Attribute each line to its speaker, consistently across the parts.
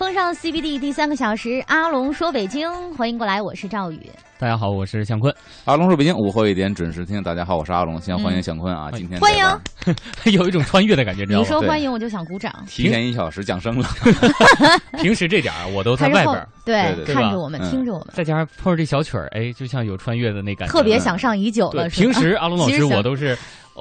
Speaker 1: 风尚 CBD 第三个小时，阿龙说北京，欢迎过来，我是赵宇。
Speaker 2: 大家好，我是向坤。
Speaker 3: 阿龙说北京午后一点准时听。大家好，我是阿龙，先欢迎向坤啊！今天
Speaker 1: 欢迎，
Speaker 2: 有一种穿越的感觉，知道
Speaker 1: 你？说欢迎我就想鼓掌。
Speaker 3: 提前一小时降生了，
Speaker 2: 平时这点儿我都在外边儿，
Speaker 1: 对
Speaker 3: 对
Speaker 2: 对
Speaker 1: 看着我们，
Speaker 3: 嗯
Speaker 1: 听着我们，
Speaker 2: 再加上碰着这小曲儿，哎，就像有穿越的那感觉。
Speaker 1: 特别想上已久，了。
Speaker 2: 平时阿龙老师我都是，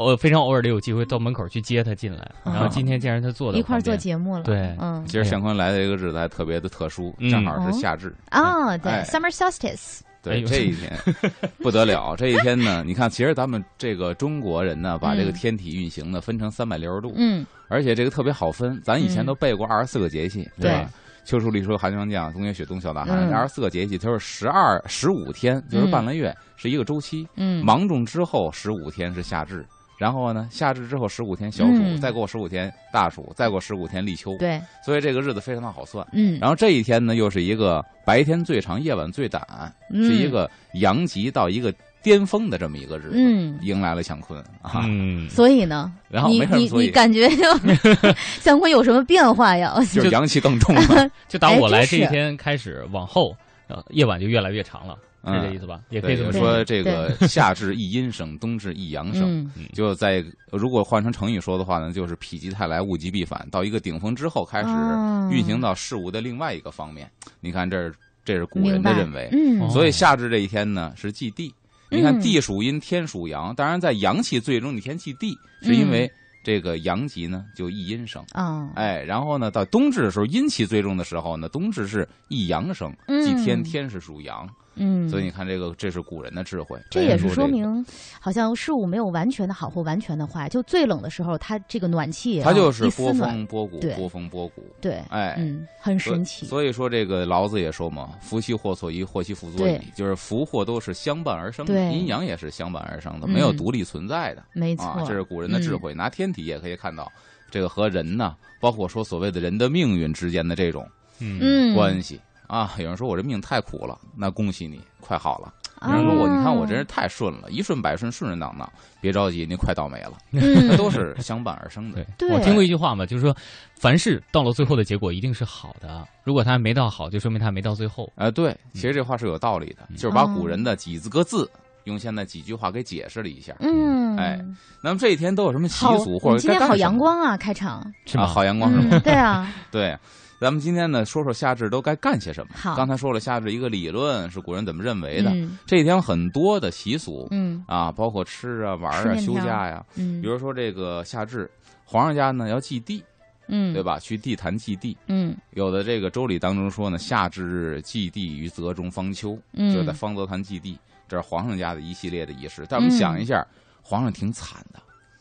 Speaker 2: 我非常偶尔的有机会到门口去接他进来，
Speaker 1: 嗯
Speaker 2: 然后今天竟然他坐在
Speaker 1: 一块儿做节目了。
Speaker 2: 对
Speaker 1: 嗯
Speaker 3: 其实向坤来的这个日子还特别的特殊，
Speaker 2: 嗯
Speaker 3: 正好是夏至。
Speaker 1: 啊，对
Speaker 3: 哎
Speaker 1: ，Summer Solstice，
Speaker 3: 对，这一天 不得了，这一天呢，你看，其实咱们这个中国人呢，把这个
Speaker 1: 嗯
Speaker 3: 天体运行呢分成三百六十度，
Speaker 1: 嗯，
Speaker 3: 而且这个特别好分。咱以前都背过二十四个节气，
Speaker 1: 对
Speaker 3: 吧？秋收立秋寒霜降，冬雪雪冬小大寒，
Speaker 1: 嗯
Speaker 3: 二十四个节气，它是十二十五天，就是半个月，是一个周期。
Speaker 1: 嗯，
Speaker 3: 芒种之后十五天是夏至，然后呢，夏至之后十五天小暑，
Speaker 1: 嗯
Speaker 3: 再过十五天大暑，再过十五天立秋。
Speaker 1: 对，
Speaker 3: 所以这个日子非常的好算。
Speaker 1: 嗯，
Speaker 3: 然后这一天呢，又是一个白天最长、夜晚最短，
Speaker 1: 嗯
Speaker 3: 是一个阳极到一个巅峰的这么一个日子，
Speaker 1: 嗯
Speaker 3: 迎来了乾坤啊。
Speaker 2: 嗯，
Speaker 1: 所以呢，
Speaker 3: 然后
Speaker 1: 你你
Speaker 3: 没什么所以
Speaker 1: 你感觉就 向坤有什么变化呀？
Speaker 3: 就是阳气更重了，
Speaker 2: 就打我来这一天开始往后，呃，夜晚就越来越长了，是这意思吧？也可以这么
Speaker 1: 说
Speaker 3: 说这个 夏至一阴生，冬至一阳生。
Speaker 1: 嗯
Speaker 3: 就在如果换成成语说的话呢，就是否极泰来，物极必反。到一个顶峰之后，开始
Speaker 1: 哦
Speaker 3: 运行到事物的另外一个方面。你看，这是这是古人的认为。所以夏至这一天呢是祭地。你看
Speaker 1: 嗯
Speaker 3: 地属阴，天属阳。当然，在阳气最终，你天祭地，是因为这个阳极呢就一阴生。
Speaker 1: 啊，
Speaker 3: 哎，然后呢，到冬至的时候，阴气最重的时候呢，冬至是一阳生，祭天，
Speaker 1: 嗯
Speaker 3: 天是属阳。
Speaker 1: 嗯，
Speaker 3: 所以你看，这个这是古人的智慧。
Speaker 1: 这也是
Speaker 3: 说
Speaker 1: 明，好像事物没有完全的好或完全的坏。就最冷的时候，它这个暖气啊，
Speaker 3: 它就是波
Speaker 1: 暖，
Speaker 3: 峰波谷，波峰波谷。
Speaker 1: 对，
Speaker 3: 哎，
Speaker 1: 嗯，很神奇。
Speaker 3: 所以说，这个老子也说嘛，“福兮祸所依，祸兮福所倚”，就是福祸都是相伴而生的，阴阳也是相伴而生的，
Speaker 1: 嗯
Speaker 3: 没有独立存在的。
Speaker 1: 没错，
Speaker 3: 啊，这是古人的智慧。拿天体也可以看到，这个和人呢，包括说所谓的人的命运之间的这种
Speaker 2: 嗯
Speaker 1: 嗯
Speaker 3: 关系啊。有人说我这命太苦了，那恭喜你，快好了。有
Speaker 1: 啊
Speaker 3: 人说我，你看我真是太顺了，一顺百顺，顺顺当当。别着急，您快倒霉了，都是相伴而生的
Speaker 2: 对。我听过一句话嘛，就是说，凡事到了最后的结果一定是好的。如果他没到好，就说明他没到最后。
Speaker 3: 啊，对，其实这话是有道理的，
Speaker 2: 嗯
Speaker 3: 就是把古人的几字个字用现在几句话给解释了一下。
Speaker 1: 嗯，
Speaker 3: 哎那么这一天都有什么习，俗，或者
Speaker 1: 今天好阳光啊，开场，
Speaker 3: 啊？好阳光是吗？
Speaker 1: 嗯，对啊，
Speaker 3: 对，咱们今天呢说说夏至都该干些什么。
Speaker 1: 好
Speaker 3: 刚才说了夏至一个理论是古人怎么认为的，
Speaker 1: 嗯
Speaker 3: 这一天很多的习俗
Speaker 1: 嗯
Speaker 3: 啊，包括吃啊、玩啊、休假呀。
Speaker 1: 嗯，
Speaker 3: 比如说这个夏至，皇上家呢要祭地，
Speaker 1: 嗯，
Speaker 3: 对？吧？去地坛祭地。
Speaker 1: 嗯
Speaker 3: 有的这个周礼当中说呢，夏至日祭地于泽中方丘，
Speaker 1: 嗯，
Speaker 3: 就在方泽坛祭地，这是皇上家的一系列的仪式。但我们想一下，皇上挺惨的。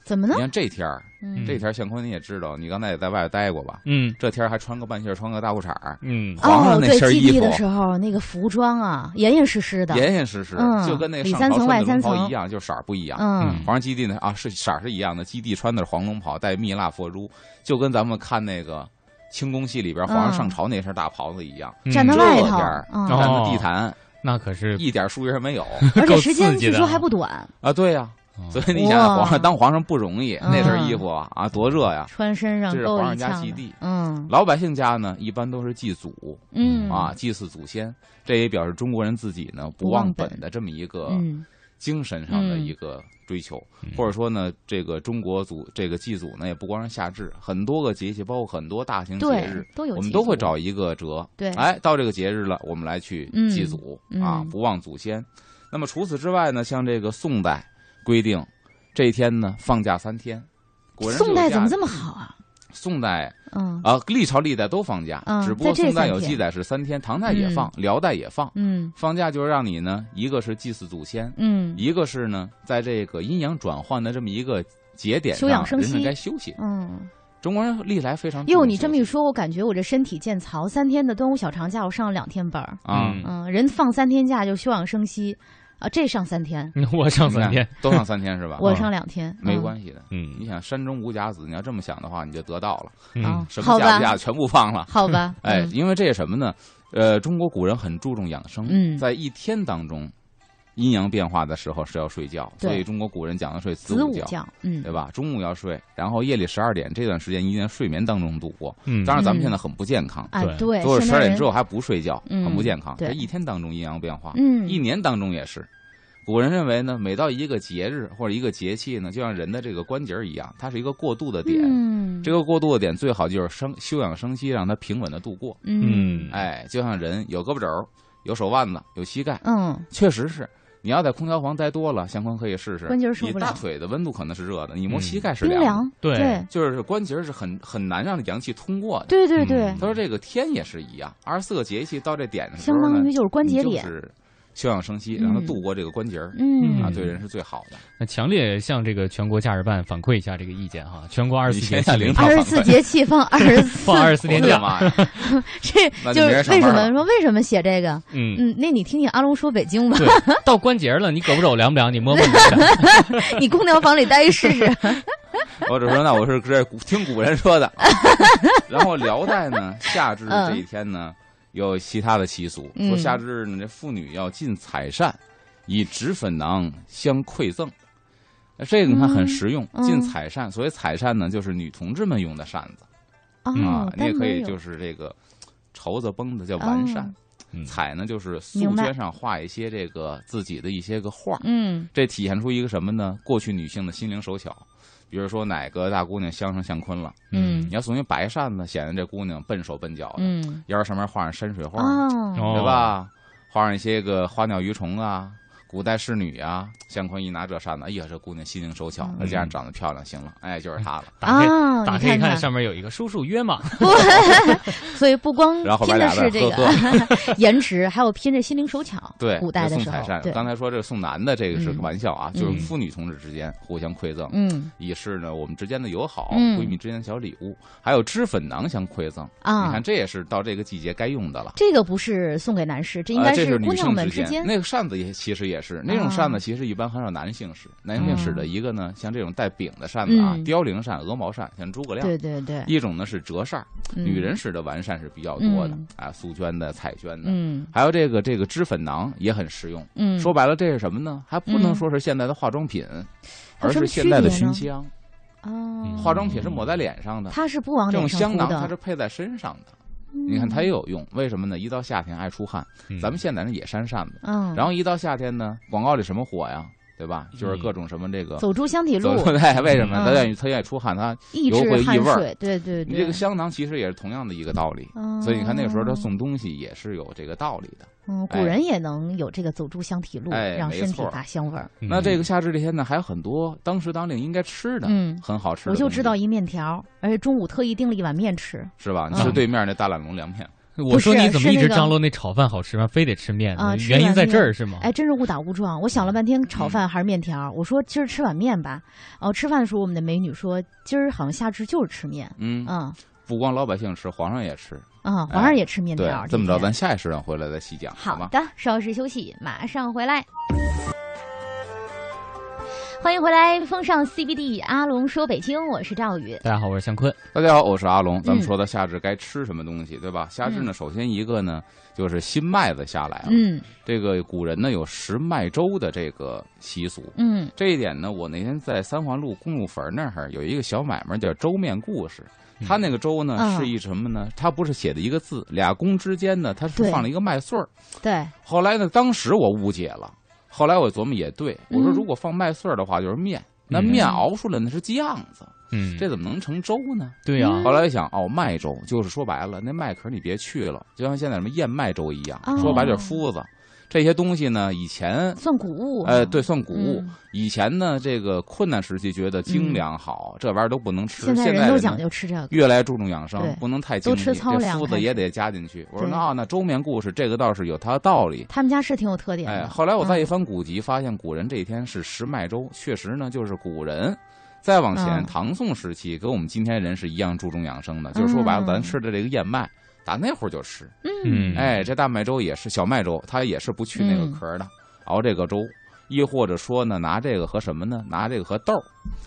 Speaker 1: 怎么呢
Speaker 3: 你？看这天儿，
Speaker 1: 嗯
Speaker 3: 这天儿向坤你也知道，你刚才也在外边待过吧？
Speaker 2: 嗯
Speaker 3: 这天儿还穿个半袖儿，穿个大裤衩儿，
Speaker 2: 嗯，
Speaker 3: 皇上
Speaker 1: 哦，
Speaker 3: 那
Speaker 1: 对，
Speaker 3: 身衣服
Speaker 1: 祭地的时候，那个服装啊，严严实实的，
Speaker 3: 严严实实，
Speaker 1: 嗯
Speaker 3: 就跟那个
Speaker 1: 里三层外三层
Speaker 3: 龙袍一样，就色儿不一样。
Speaker 1: 嗯
Speaker 3: 皇上基地呢啊是色儿是一样的，基地穿的是黄龙袍，带蜜蜡佛珠，就跟咱们看那个清宫戏里边皇上上朝那身大袍子一样。
Speaker 2: 嗯
Speaker 1: 站在
Speaker 3: 这
Speaker 1: 外头
Speaker 3: 天儿，
Speaker 1: 嗯
Speaker 3: 站
Speaker 2: 哦
Speaker 3: 在地坛，
Speaker 2: 那可是
Speaker 3: 一点疏远没有
Speaker 1: 而且时间据说还不短，
Speaker 3: 啊！对呀，
Speaker 2: 哦
Speaker 3: 所以你想想，皇上当皇上不容易，
Speaker 1: 嗯。
Speaker 3: 那身衣服啊啊多热呀！
Speaker 1: 穿身上够
Speaker 3: 这是皇上家祭地
Speaker 1: 嗯。
Speaker 3: 老百姓家呢，一般都是祭祖
Speaker 1: 嗯。
Speaker 3: 啊，祭祀祖先，这也表示中国人自己呢不
Speaker 1: 不忘本
Speaker 3: 的这么一个
Speaker 1: 嗯。
Speaker 3: 精神上的一个追求，
Speaker 2: 嗯。
Speaker 3: 或者说呢，这个中国祖这个祭祖呢，也不光是夏至，很多个节气，包括很多大型节日，
Speaker 1: 都有，
Speaker 3: 我们都会找一个折。
Speaker 1: 对。
Speaker 3: 哎，到这个节日了，我们来去
Speaker 1: 嗯
Speaker 3: 祭祖、啊
Speaker 1: 嗯，
Speaker 3: 不忘祖先。那么除此之外呢，像这个宋代规定，这一天呢放假三天。果然
Speaker 1: 宋代怎么这么好啊？
Speaker 3: 宋代
Speaker 1: 嗯
Speaker 3: 啊，历朝历代都放假，
Speaker 1: 嗯
Speaker 3: 只不过宋代有记载是三天，唐代也放，辽代也放。
Speaker 1: 嗯
Speaker 3: 放假就是让你呢，一个是祭祀祖先，
Speaker 1: 嗯
Speaker 3: 一个是呢，在这个阴阳转换的这么一个节点
Speaker 1: 休，养生息
Speaker 3: 该休息。
Speaker 1: 嗯。
Speaker 3: 中国人历来非常
Speaker 1: 哟，你这么一说，我感觉我这身体渐曹。三天的端午小长假，我上了两天班儿。
Speaker 3: 啊，
Speaker 2: 嗯
Speaker 1: 嗯，人放三天假就休养生息，啊，这上三天，
Speaker 2: 我上三天，
Speaker 3: 都上三天是吧？
Speaker 1: 我
Speaker 3: 啊
Speaker 1: 上两天，嗯
Speaker 3: 没关系的。
Speaker 2: 嗯
Speaker 3: 你想山中无甲子，你要这么想的话，你就得到了，
Speaker 2: 嗯
Speaker 1: 啊，
Speaker 3: 什
Speaker 1: 好吧，
Speaker 3: 么甲不假全部放了。
Speaker 1: 好吧，嗯，
Speaker 3: 哎因为这是什么呢？呃，中国古人很注重养生，
Speaker 1: 嗯
Speaker 3: 在一天当中，阴阳变化的时候是要睡觉，所以中国古人讲的睡子午觉。
Speaker 1: 午觉，嗯
Speaker 3: 对吧？中午要睡，然后夜里十二点这段时间一定在睡眠当中度过。
Speaker 2: 嗯，
Speaker 3: 当然，咱们
Speaker 1: 嗯
Speaker 3: 现在很不健康，
Speaker 1: 啊
Speaker 2: 对
Speaker 1: 都
Speaker 3: 是十二点之后还不睡觉，
Speaker 1: 嗯
Speaker 3: 很不健康。这一天当中阴阳变化，
Speaker 1: 嗯
Speaker 3: 一年当中也是。古人认为呢，每到一个节日或者一个节气呢，就像人的这个关节儿一样，它是一个过渡的点。
Speaker 1: 嗯
Speaker 3: 这个过渡的点最好就是生休养生息，让它平稳的度过。
Speaker 1: 嗯
Speaker 3: 哎，就像人有胳膊肘儿、有手腕子、有膝盖，
Speaker 1: 嗯
Speaker 3: 确实是。你要在空调房待多了，相关可以试试。
Speaker 1: 关节儿受不了。
Speaker 3: 你大腿的温度可能是热的，你摸
Speaker 2: 嗯。
Speaker 3: 膝盖是凉的。
Speaker 1: 冰凉，
Speaker 2: 对。
Speaker 1: 对。
Speaker 3: 就是关节是很很难让阳气通过的。
Speaker 1: 对对对。
Speaker 2: 嗯，
Speaker 3: 他说这个天也是一样，二十四个节气到这点的时候呢，
Speaker 1: 相当于就是关节点，
Speaker 3: 就是休养生息，让它
Speaker 1: 嗯
Speaker 3: 度过这个关节儿、
Speaker 1: 嗯
Speaker 3: 啊，对人是最好的。
Speaker 2: 那强烈向这个全国假日办反馈一下这个意见哈，全国二十四节气
Speaker 1: 二十四节气放二十四，
Speaker 2: 放二十四天假！
Speaker 1: 这就
Speaker 3: 就是
Speaker 1: 为什么说为什么写这个？
Speaker 2: 嗯，
Speaker 1: 嗯，那你听听阿龙说北京吧，
Speaker 2: 到关节了，你胳膊肘凉不凉？你摸摸你，
Speaker 1: 你空调房里待一试试。
Speaker 3: 我只说那我是这古听古人说的。然后辽代呢，夏至
Speaker 1: 嗯
Speaker 3: 这一天呢，有其他的习俗，
Speaker 1: 嗯
Speaker 3: 说夏至呢，这妇女要进彩扇，以脂粉囊相馈赠。那这个你看很实用，
Speaker 1: 嗯
Speaker 3: 进彩扇。所谓彩扇呢，就是女同志们用的扇子
Speaker 1: 哦
Speaker 3: 啊，，你也可以就是这个绸子绷的叫完扇。彩呢，就是素绢上画一些这个自己的一些个画，
Speaker 1: 嗯
Speaker 3: 这体现出一个什么呢？过去女性的心灵手巧，比如说哪个大姑娘相上相坤了，
Speaker 1: 嗯。
Speaker 3: 你要送一白扇子，显得这姑娘笨手笨脚的，
Speaker 1: 嗯。
Speaker 3: 腰上面画上山水画，对吧？画上一些个花鸟鱼虫啊，古代侍女啊。相坤一拿这扇子，哎呀，这姑娘心灵手巧，
Speaker 1: 嗯
Speaker 3: 再加上长得漂亮，行了，哎，就是她了。
Speaker 2: 打开
Speaker 1: 啊，
Speaker 2: 打开一看，上面有一个叔叔约嘛，
Speaker 1: 所以不光
Speaker 3: 然后后
Speaker 1: 拼的是这个 颜值，还有拼这心灵手巧。
Speaker 3: 对，
Speaker 1: 古代的时候
Speaker 3: 这送彩扇，刚才说这个送男的，这个是个
Speaker 1: 嗯
Speaker 3: 玩笑啊，
Speaker 1: 嗯
Speaker 3: 就是妇女同志之间互相馈赠，
Speaker 1: 嗯
Speaker 3: 以示呢我们之间的友好，
Speaker 1: 嗯
Speaker 3: 闺蜜之间的小礼物，还有脂粉囊相馈赠啊。你
Speaker 1: 啊
Speaker 3: 看，，这也是到这个季节该用的了。
Speaker 1: 这个不是送给男士，这应该
Speaker 3: 是女
Speaker 1: 姑娘
Speaker 3: 性之
Speaker 1: 间。
Speaker 3: 那个扇子也其实也是那种
Speaker 1: 啊
Speaker 3: 扇子，其实一般很少男性使，男性使的一个呢，像这种带柄的扇子啊
Speaker 1: 嗯，
Speaker 3: 凋零扇、鹅毛扇，像诸葛亮；
Speaker 1: 对对对，
Speaker 3: 一种呢是折扇，
Speaker 1: 嗯。
Speaker 3: 女人使的完扇是比较多的
Speaker 1: 嗯。
Speaker 3: 啊，素绢的、彩绢的，
Speaker 1: 嗯。
Speaker 3: 还有这个这个脂粉囊也很实用。
Speaker 1: 嗯，
Speaker 3: 说白了，这是什么呢？还不能说是现在的化妆品，而是现在的熏香。
Speaker 1: 哦，
Speaker 3: 化妆品是抹在脸上的，
Speaker 1: 它是不往
Speaker 3: 这种
Speaker 1: 脸上涂
Speaker 3: 香囊它。是配在身上的。
Speaker 1: 嗯
Speaker 3: 你看它也有用，为什么呢？一到夏天爱出汗，
Speaker 2: 嗯
Speaker 3: 咱们现在那也扇扇子，
Speaker 1: 嗯，
Speaker 3: 然后一到夏天呢，广告里什么火呀，对吧？就是各种什么这个
Speaker 1: 走出香体路，
Speaker 3: 对，为什么
Speaker 1: 嗯
Speaker 3: 他愿意他愿意出汗？他
Speaker 1: 抑
Speaker 3: 油
Speaker 1: 制汗
Speaker 3: 会异味儿
Speaker 1: 水，对对对。
Speaker 3: 你这个香囊其实也是同样的一个道理。所以你看那个时候他送东西也是有这个道理的。
Speaker 1: 嗯，古
Speaker 3: 哎
Speaker 1: 人也能有这个走出香体路，
Speaker 3: 哎
Speaker 1: 让身体发香味儿。
Speaker 2: 嗯
Speaker 3: 那这个夏至这天呢，还有很多当时当令应该吃的，
Speaker 1: 嗯
Speaker 3: 很好吃的
Speaker 1: 我。就知道一面条，而且中午特意订了一碗面吃。
Speaker 3: 是吧？吃对面那大懒龙凉面，
Speaker 2: 我说你怎么一直张罗那炒饭好吃吗？非得吃面？原因在这儿是吗？
Speaker 1: 哎，真是误打误撞。我想了半天，炒
Speaker 3: 嗯
Speaker 1: 饭还是面条。我说今儿吃碗面吧。哦，吃饭的时候，我们的美女说今儿好像夏至就是吃面。
Speaker 3: 嗯，
Speaker 1: 嗯
Speaker 3: 不光老百姓吃，皇上也吃。
Speaker 1: 啊，皇上也吃面
Speaker 3: 对
Speaker 1: 条。，
Speaker 3: 这么着，咱下一时段回来再细讲，
Speaker 1: 好的，稍事休息，马上回来。欢迎回来，风尚 CBD，阿龙说北京，我是赵宇。
Speaker 2: 大家好，我是向坤。
Speaker 3: 大家好，我是阿龙。咱们
Speaker 1: 嗯
Speaker 3: 说到夏至该吃什么东西，对吧？夏至呢，首先一个呢，就是新麦子下来了。
Speaker 1: 嗯
Speaker 3: 这个古人呢有食麦粥的这个习俗。
Speaker 1: 嗯
Speaker 3: 这一点呢，我那天在三环路公路坟那儿有一个小买卖叫粥面故事。他那个粥呢
Speaker 1: 嗯
Speaker 3: 是一什么呢？他不是写的一个字，俩弓之间呢，他是放了一个麦穗儿。
Speaker 1: 对，
Speaker 3: 后来呢，当时我误解了，后来我琢磨也对，我说
Speaker 1: 嗯。
Speaker 3: 如果放麦穗儿的话就是面，那
Speaker 2: 嗯
Speaker 3: 面熬出来那是酱子，
Speaker 2: 嗯，
Speaker 3: 这怎么能成粥呢？
Speaker 2: 对呀、
Speaker 1: 嗯。
Speaker 3: 后来一想，哦，麦粥就是说白了，那麦壳你别去了，就像现在什么燕麦粥一样，
Speaker 1: 哦。
Speaker 3: 说白了就是麸子。这些东西呢，以前
Speaker 1: 算谷物。
Speaker 3: 呃，对，算谷物。
Speaker 1: 嗯
Speaker 3: 以前呢，这个困难时期觉得精粮好，这玩意儿都不能吃。
Speaker 1: 现在人都讲究吃这个。
Speaker 3: 越来越注重养生，不能太精
Speaker 1: 都，吃糙粮
Speaker 3: 这麸子也得加进去。我说那啊那粥面故事这个倒是有它的道理。
Speaker 1: 他们家是挺有特点
Speaker 3: 哎，后来我再一
Speaker 1: 嗯
Speaker 3: 翻古籍，发现古人这一天是食麦粥，确实呢，就是古人。再往前，
Speaker 1: 嗯
Speaker 3: 唐宋时期跟我们今天人是一样注重养生的，就是说白了，
Speaker 1: 嗯
Speaker 3: 咱吃的这个燕麦，打那会儿就吃。
Speaker 2: 嗯，
Speaker 3: 哎，这大麦粥也是小麦粥，它也是不去那个
Speaker 1: 嗯
Speaker 3: 壳的，熬这个粥。亦或者说呢，拿这个和什么呢？拿这个和豆儿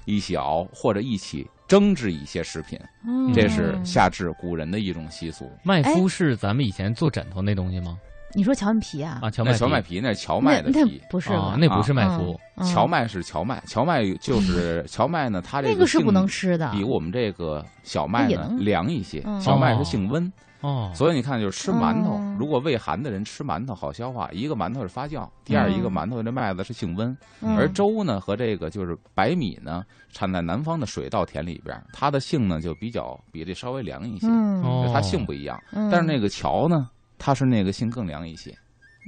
Speaker 3: 一起熬，或者一起蒸制一些食品，
Speaker 1: 嗯
Speaker 3: 这是夏至古人的一种习俗。
Speaker 2: 麦麸是咱们以前做枕头那东西吗？
Speaker 1: 你说荞麦皮啊？
Speaker 2: 啊，荞麦
Speaker 3: 荞麦
Speaker 2: 皮
Speaker 3: 皮那是荞麦的皮，
Speaker 1: 不是
Speaker 2: 那不是
Speaker 3: 啊
Speaker 2: 麦麸，
Speaker 1: 嗯
Speaker 3: 荞麦是荞麦，荞麦就是荞麦呢，它这
Speaker 1: 个是不能吃的，
Speaker 3: 比我们这个小麦呢凉一些
Speaker 1: 嗯，
Speaker 3: 小麦
Speaker 2: 哦
Speaker 3: 是性温，
Speaker 2: 哦，
Speaker 3: 所以你看就是吃馒头
Speaker 1: 哦，
Speaker 3: 如果胃寒的人吃馒头好消化，一个馒头是发酵，第二
Speaker 1: 嗯
Speaker 3: 一个馒头这麦子是性温，
Speaker 1: 嗯。
Speaker 3: 而粥呢和这个就是白米呢产在南方的水稻田里边，它的性呢就比较比这稍微凉一些，
Speaker 1: 嗯，
Speaker 2: 哦
Speaker 3: 它性不一样，
Speaker 1: 嗯。
Speaker 3: 但是那个荞呢，它是那个性更凉一些。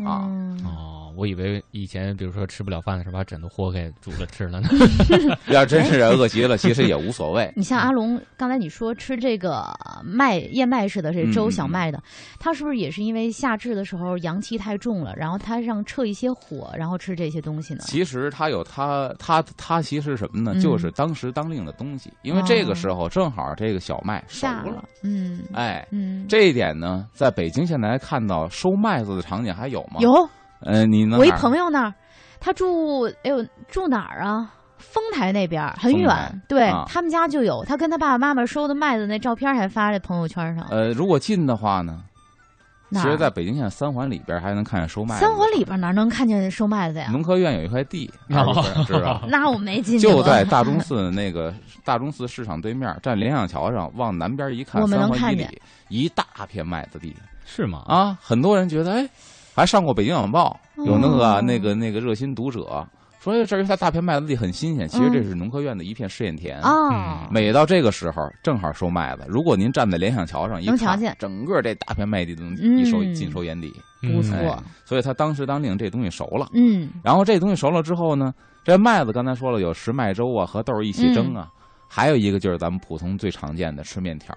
Speaker 3: 啊
Speaker 1: 嗯
Speaker 2: 哦，我以为以前比如说吃不了饭的时候，把枕头豁开煮了吃了呢。
Speaker 3: 要真是饿极了，其实也无所谓。
Speaker 1: 你像阿龙，刚才你说吃这个麦燕麦似的这粥小麦的，它是不是也是因为夏至的时候阳气太重了，然后他让撤一些火，然后吃这些东西呢？
Speaker 3: 其实他有他他他其实什么呢？
Speaker 1: 嗯
Speaker 3: 就是当时当令的东西，因为这个时候正好这个小麦熟了
Speaker 1: 下了，，嗯
Speaker 3: 哎。
Speaker 1: 嗯，
Speaker 3: 这一点呢，在北京现在看到收麦子的场景还有吗？。
Speaker 1: 有
Speaker 3: 呃，你能
Speaker 1: 我一朋友那儿，他住哎呦住哪儿啊？丰台那边很远，对、
Speaker 3: 啊
Speaker 1: 他们家就有，他跟他爸爸妈妈收的麦子那照片还发在朋友圈上。
Speaker 3: 呃，如果近的话呢，其实在北京现在三环里边还能看见收麦子。
Speaker 1: 三环里边哪能看见收麦子呀？
Speaker 3: 农科院有一块地？
Speaker 1: 那我没进去
Speaker 3: 就在大钟寺那个大钟寺市场对面，站联想桥上，往南边一看，
Speaker 1: 我们能
Speaker 3: 三环以
Speaker 1: 看见
Speaker 3: 里一大片麦子地
Speaker 2: 是吗？
Speaker 3: 啊！很多人觉得，哎，还上过《北京晚报》，有那个、
Speaker 1: 哦
Speaker 3: 那个那个热心读者说，哎这儿一块大片麦子地很新鲜。其实这是农科院的一片试验田。
Speaker 1: 啊
Speaker 2: 嗯，
Speaker 3: 每到这个时候，正好收麦子。如果您站在联想桥上一看
Speaker 1: 能瞧见，
Speaker 3: 整个这大片麦地都一收尽收眼底。
Speaker 1: 不错
Speaker 3: 哎所以他当时当令这东西熟了。
Speaker 1: 嗯
Speaker 3: 然后这东西熟了之后呢，这麦子刚才说了有食麦粥啊和豆儿一起蒸啊，还有一个就是咱们普通最常见的吃面条，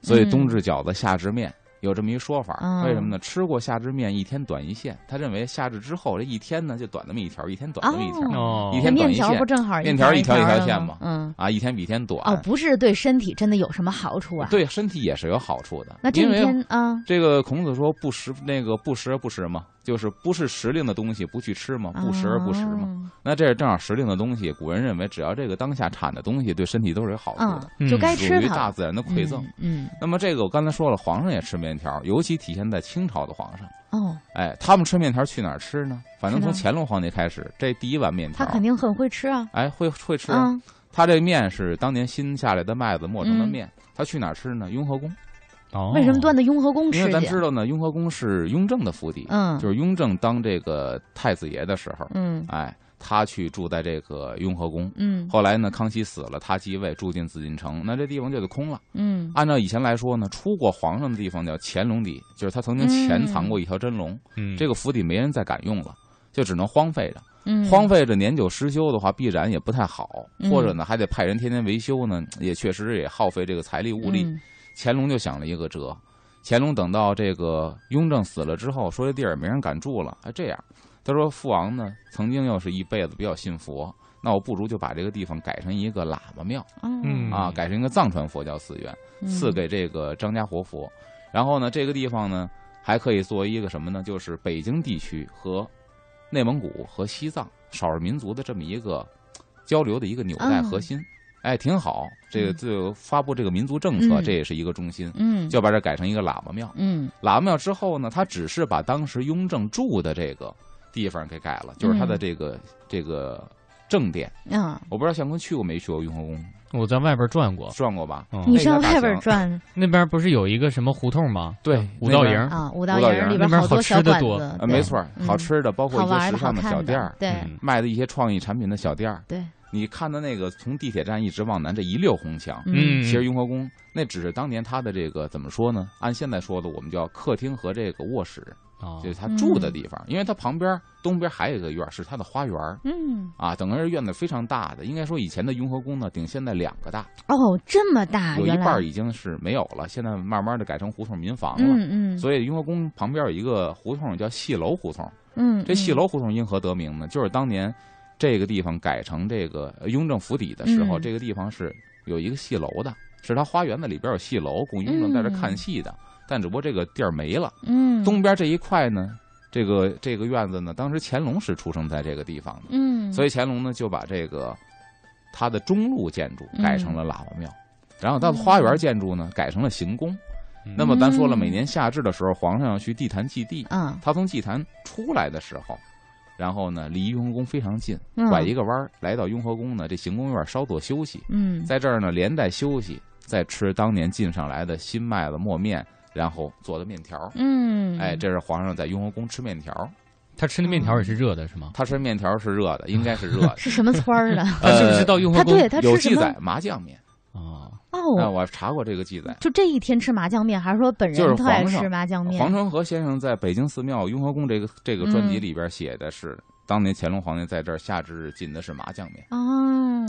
Speaker 3: 所以冬至饺子夏至面。有这么一说法，
Speaker 1: 嗯
Speaker 3: 为什么呢？吃过夏至面，一天短一线。他认为夏至之后这一天呢，就短那么一条，一天短那么一条、
Speaker 2: 哦
Speaker 3: 一
Speaker 1: 这面条
Speaker 3: 天短一线
Speaker 1: 不正好
Speaker 3: 面条
Speaker 1: 一
Speaker 3: 一条一条线吗
Speaker 1: 吗嗯，
Speaker 3: 啊，一天比一天短。
Speaker 1: 哦，不是对身体真的有什么好处啊？，
Speaker 3: 对身体也是有好处的。
Speaker 1: 那这一
Speaker 3: 因为
Speaker 1: 天啊，
Speaker 3: 这个孔子说不食那个不食而不食嘛，就是不是时令的东西不去吃嘛，不食而不食嘛。
Speaker 1: 哦
Speaker 3: 那这是正好时令的东西，古人认为只要这个当下产的东西对身体都是有好处的，
Speaker 1: 嗯，就该
Speaker 3: 属
Speaker 1: 吃它。
Speaker 3: 于大自然的馈赠。
Speaker 1: 嗯，
Speaker 3: 那么这个我刚才说了，皇上也吃面条，尤其体现在清朝的皇上。
Speaker 1: 嗯哦，
Speaker 3: 哎，他们吃面条去哪儿吃呢？反正从乾隆皇帝开始，这第一碗面条，
Speaker 1: 他肯定很会吃啊。
Speaker 3: 哎会会吃啊。
Speaker 1: 啊，
Speaker 3: 他这面是当年新下来的麦子磨成的
Speaker 1: 嗯
Speaker 3: 面，他去哪儿吃呢？雍和宫，
Speaker 2: 哦，
Speaker 1: 为什么断的雍和宫吃
Speaker 3: 因为咱？知道呢，雍和宫是雍正的府邸，
Speaker 1: 嗯，
Speaker 3: 就是雍正当这个太子爷的时候，
Speaker 1: 嗯
Speaker 3: 哎，他去住在这个雍和宫。
Speaker 1: 嗯
Speaker 3: 后来呢，康熙死了，他继位，住进紫禁城，那这地方就得空了。
Speaker 1: 嗯
Speaker 3: 按照以前来说呢，出过皇上的地方叫乾隆邸，就是他曾经潜藏过一条真龙，
Speaker 2: 嗯，
Speaker 3: 这个府邸没人再敢用了，就只能荒废着。
Speaker 1: 嗯，
Speaker 3: 荒废着年久失修的话，必然也不太好，
Speaker 1: 嗯
Speaker 3: 或者呢还得派人天天维修呢，也确实也耗费这个财力物力。
Speaker 1: 嗯
Speaker 3: 乾隆就想了一个辙，乾隆等到这个雍正死了之后，说这地儿没人敢住了，哎，这样，他说父王呢曾经又是一辈子比较信佛，那我不如就把这个地方改成一个喇嘛庙
Speaker 2: 嗯
Speaker 3: 啊，改成一个藏传佛教寺院，
Speaker 1: 嗯
Speaker 3: 赐给这个张家活佛。然后呢，这个地方呢还可以作为一个什么呢？就是北京地区和内蒙古和西藏少数民族的这么一个交流的一个纽带核心。哎，挺好。这个
Speaker 1: 嗯
Speaker 3: 就发布这个民族政策，
Speaker 1: 嗯
Speaker 3: 这也是一个中心。
Speaker 1: 嗯
Speaker 3: 就把这改成一个喇嘛庙。
Speaker 1: 嗯
Speaker 3: 喇嘛庙之后呢，他只是把当时雍正住的这个地方给改了，就是他的这个、这个正殿。
Speaker 1: 嗯，
Speaker 3: 我不知道相坤去过没去过雍和宫，
Speaker 2: 我在外边转过，
Speaker 3: 转过吧？
Speaker 2: 嗯
Speaker 1: 你
Speaker 3: 那个大
Speaker 1: 上外边转
Speaker 2: 那边不是有一个什么胡同吗？
Speaker 3: 对
Speaker 2: 五道营
Speaker 1: 啊，五道
Speaker 3: 五道营
Speaker 2: 那边好
Speaker 1: 好多小
Speaker 2: 吃的多
Speaker 3: 没错好吃的，包括一些时尚的小店儿，卖的一些创意产品的小店儿。
Speaker 1: 对，
Speaker 3: 你看的那个从地铁站一直往南这一溜红墙，
Speaker 2: 嗯，
Speaker 3: 其实雍和宫那只是当年他的这个怎么说呢？按现在说的，我们叫客厅和这个卧室，
Speaker 2: 哦
Speaker 3: 就是他住的地方。因为他旁边东边还有一个院是他的花园
Speaker 1: 嗯，
Speaker 3: 啊，整个人院子非常大的。应该说以前的雍和宫呢，顶现在两个大，
Speaker 1: 哦，这么大，
Speaker 3: 有一
Speaker 1: 原来
Speaker 3: 半已经是没有了，现在慢慢的改成胡同民房了。
Speaker 1: 嗯嗯，
Speaker 3: 所以雍和宫旁边有一个胡同叫戏楼胡同，
Speaker 1: 嗯，
Speaker 3: 这戏
Speaker 1: 嗯
Speaker 3: 楼胡同因何得名呢？就是当年这个地方改成这个呃雍正府邸的时候，
Speaker 1: 嗯。
Speaker 3: 这个地方是有一个戏楼的，是他花园子里边有戏楼，供雍正在这看戏的。但只不过这个地儿没了，
Speaker 1: 嗯。
Speaker 3: 东边这一块呢，这个这个院子呢，当时乾隆是出生在这个地方的，
Speaker 1: 嗯，
Speaker 3: 所以乾隆呢就把这个他的中路建筑
Speaker 1: 嗯
Speaker 3: 改成了喇嘛庙，然后他的花园建筑呢改成了行宫。
Speaker 2: 嗯。
Speaker 3: 那么咱说了，
Speaker 1: 嗯
Speaker 3: 每年夏至的时候，皇上要去祭坛祭地，
Speaker 1: 嗯。
Speaker 3: 他从祭坛出来的时候，然后呢，离雍和宫非常近，
Speaker 1: 嗯
Speaker 3: 拐一个弯儿来到雍和宫呢，这行宫院稍作休息，
Speaker 1: 嗯，
Speaker 3: 在这儿呢连带休息，再吃当年进上来的新麦子磨面，然后做的面条。
Speaker 1: 嗯，
Speaker 3: 哎，这是皇上在雍和宫吃面条，
Speaker 2: 他吃的面条也是热的，是吗？
Speaker 3: 他吃面条是热的，应该是热的。
Speaker 1: 是什么村儿的？
Speaker 2: 他是不是到雍和宫
Speaker 1: 他对他吃
Speaker 3: 有记载？麻酱面
Speaker 2: 啊？
Speaker 3: 啊，
Speaker 1: 哦，
Speaker 3: 我查过这个记载。
Speaker 1: 就这一天吃麻酱面，还是说本
Speaker 3: 就是
Speaker 1: 人特爱吃麻酱面？
Speaker 3: 黄承和先生在北京寺庙雍和宫这个这个专辑
Speaker 1: 嗯
Speaker 3: 里边写的是，当年乾隆皇帝在这儿夏至日进的是麻酱面。
Speaker 1: 哦，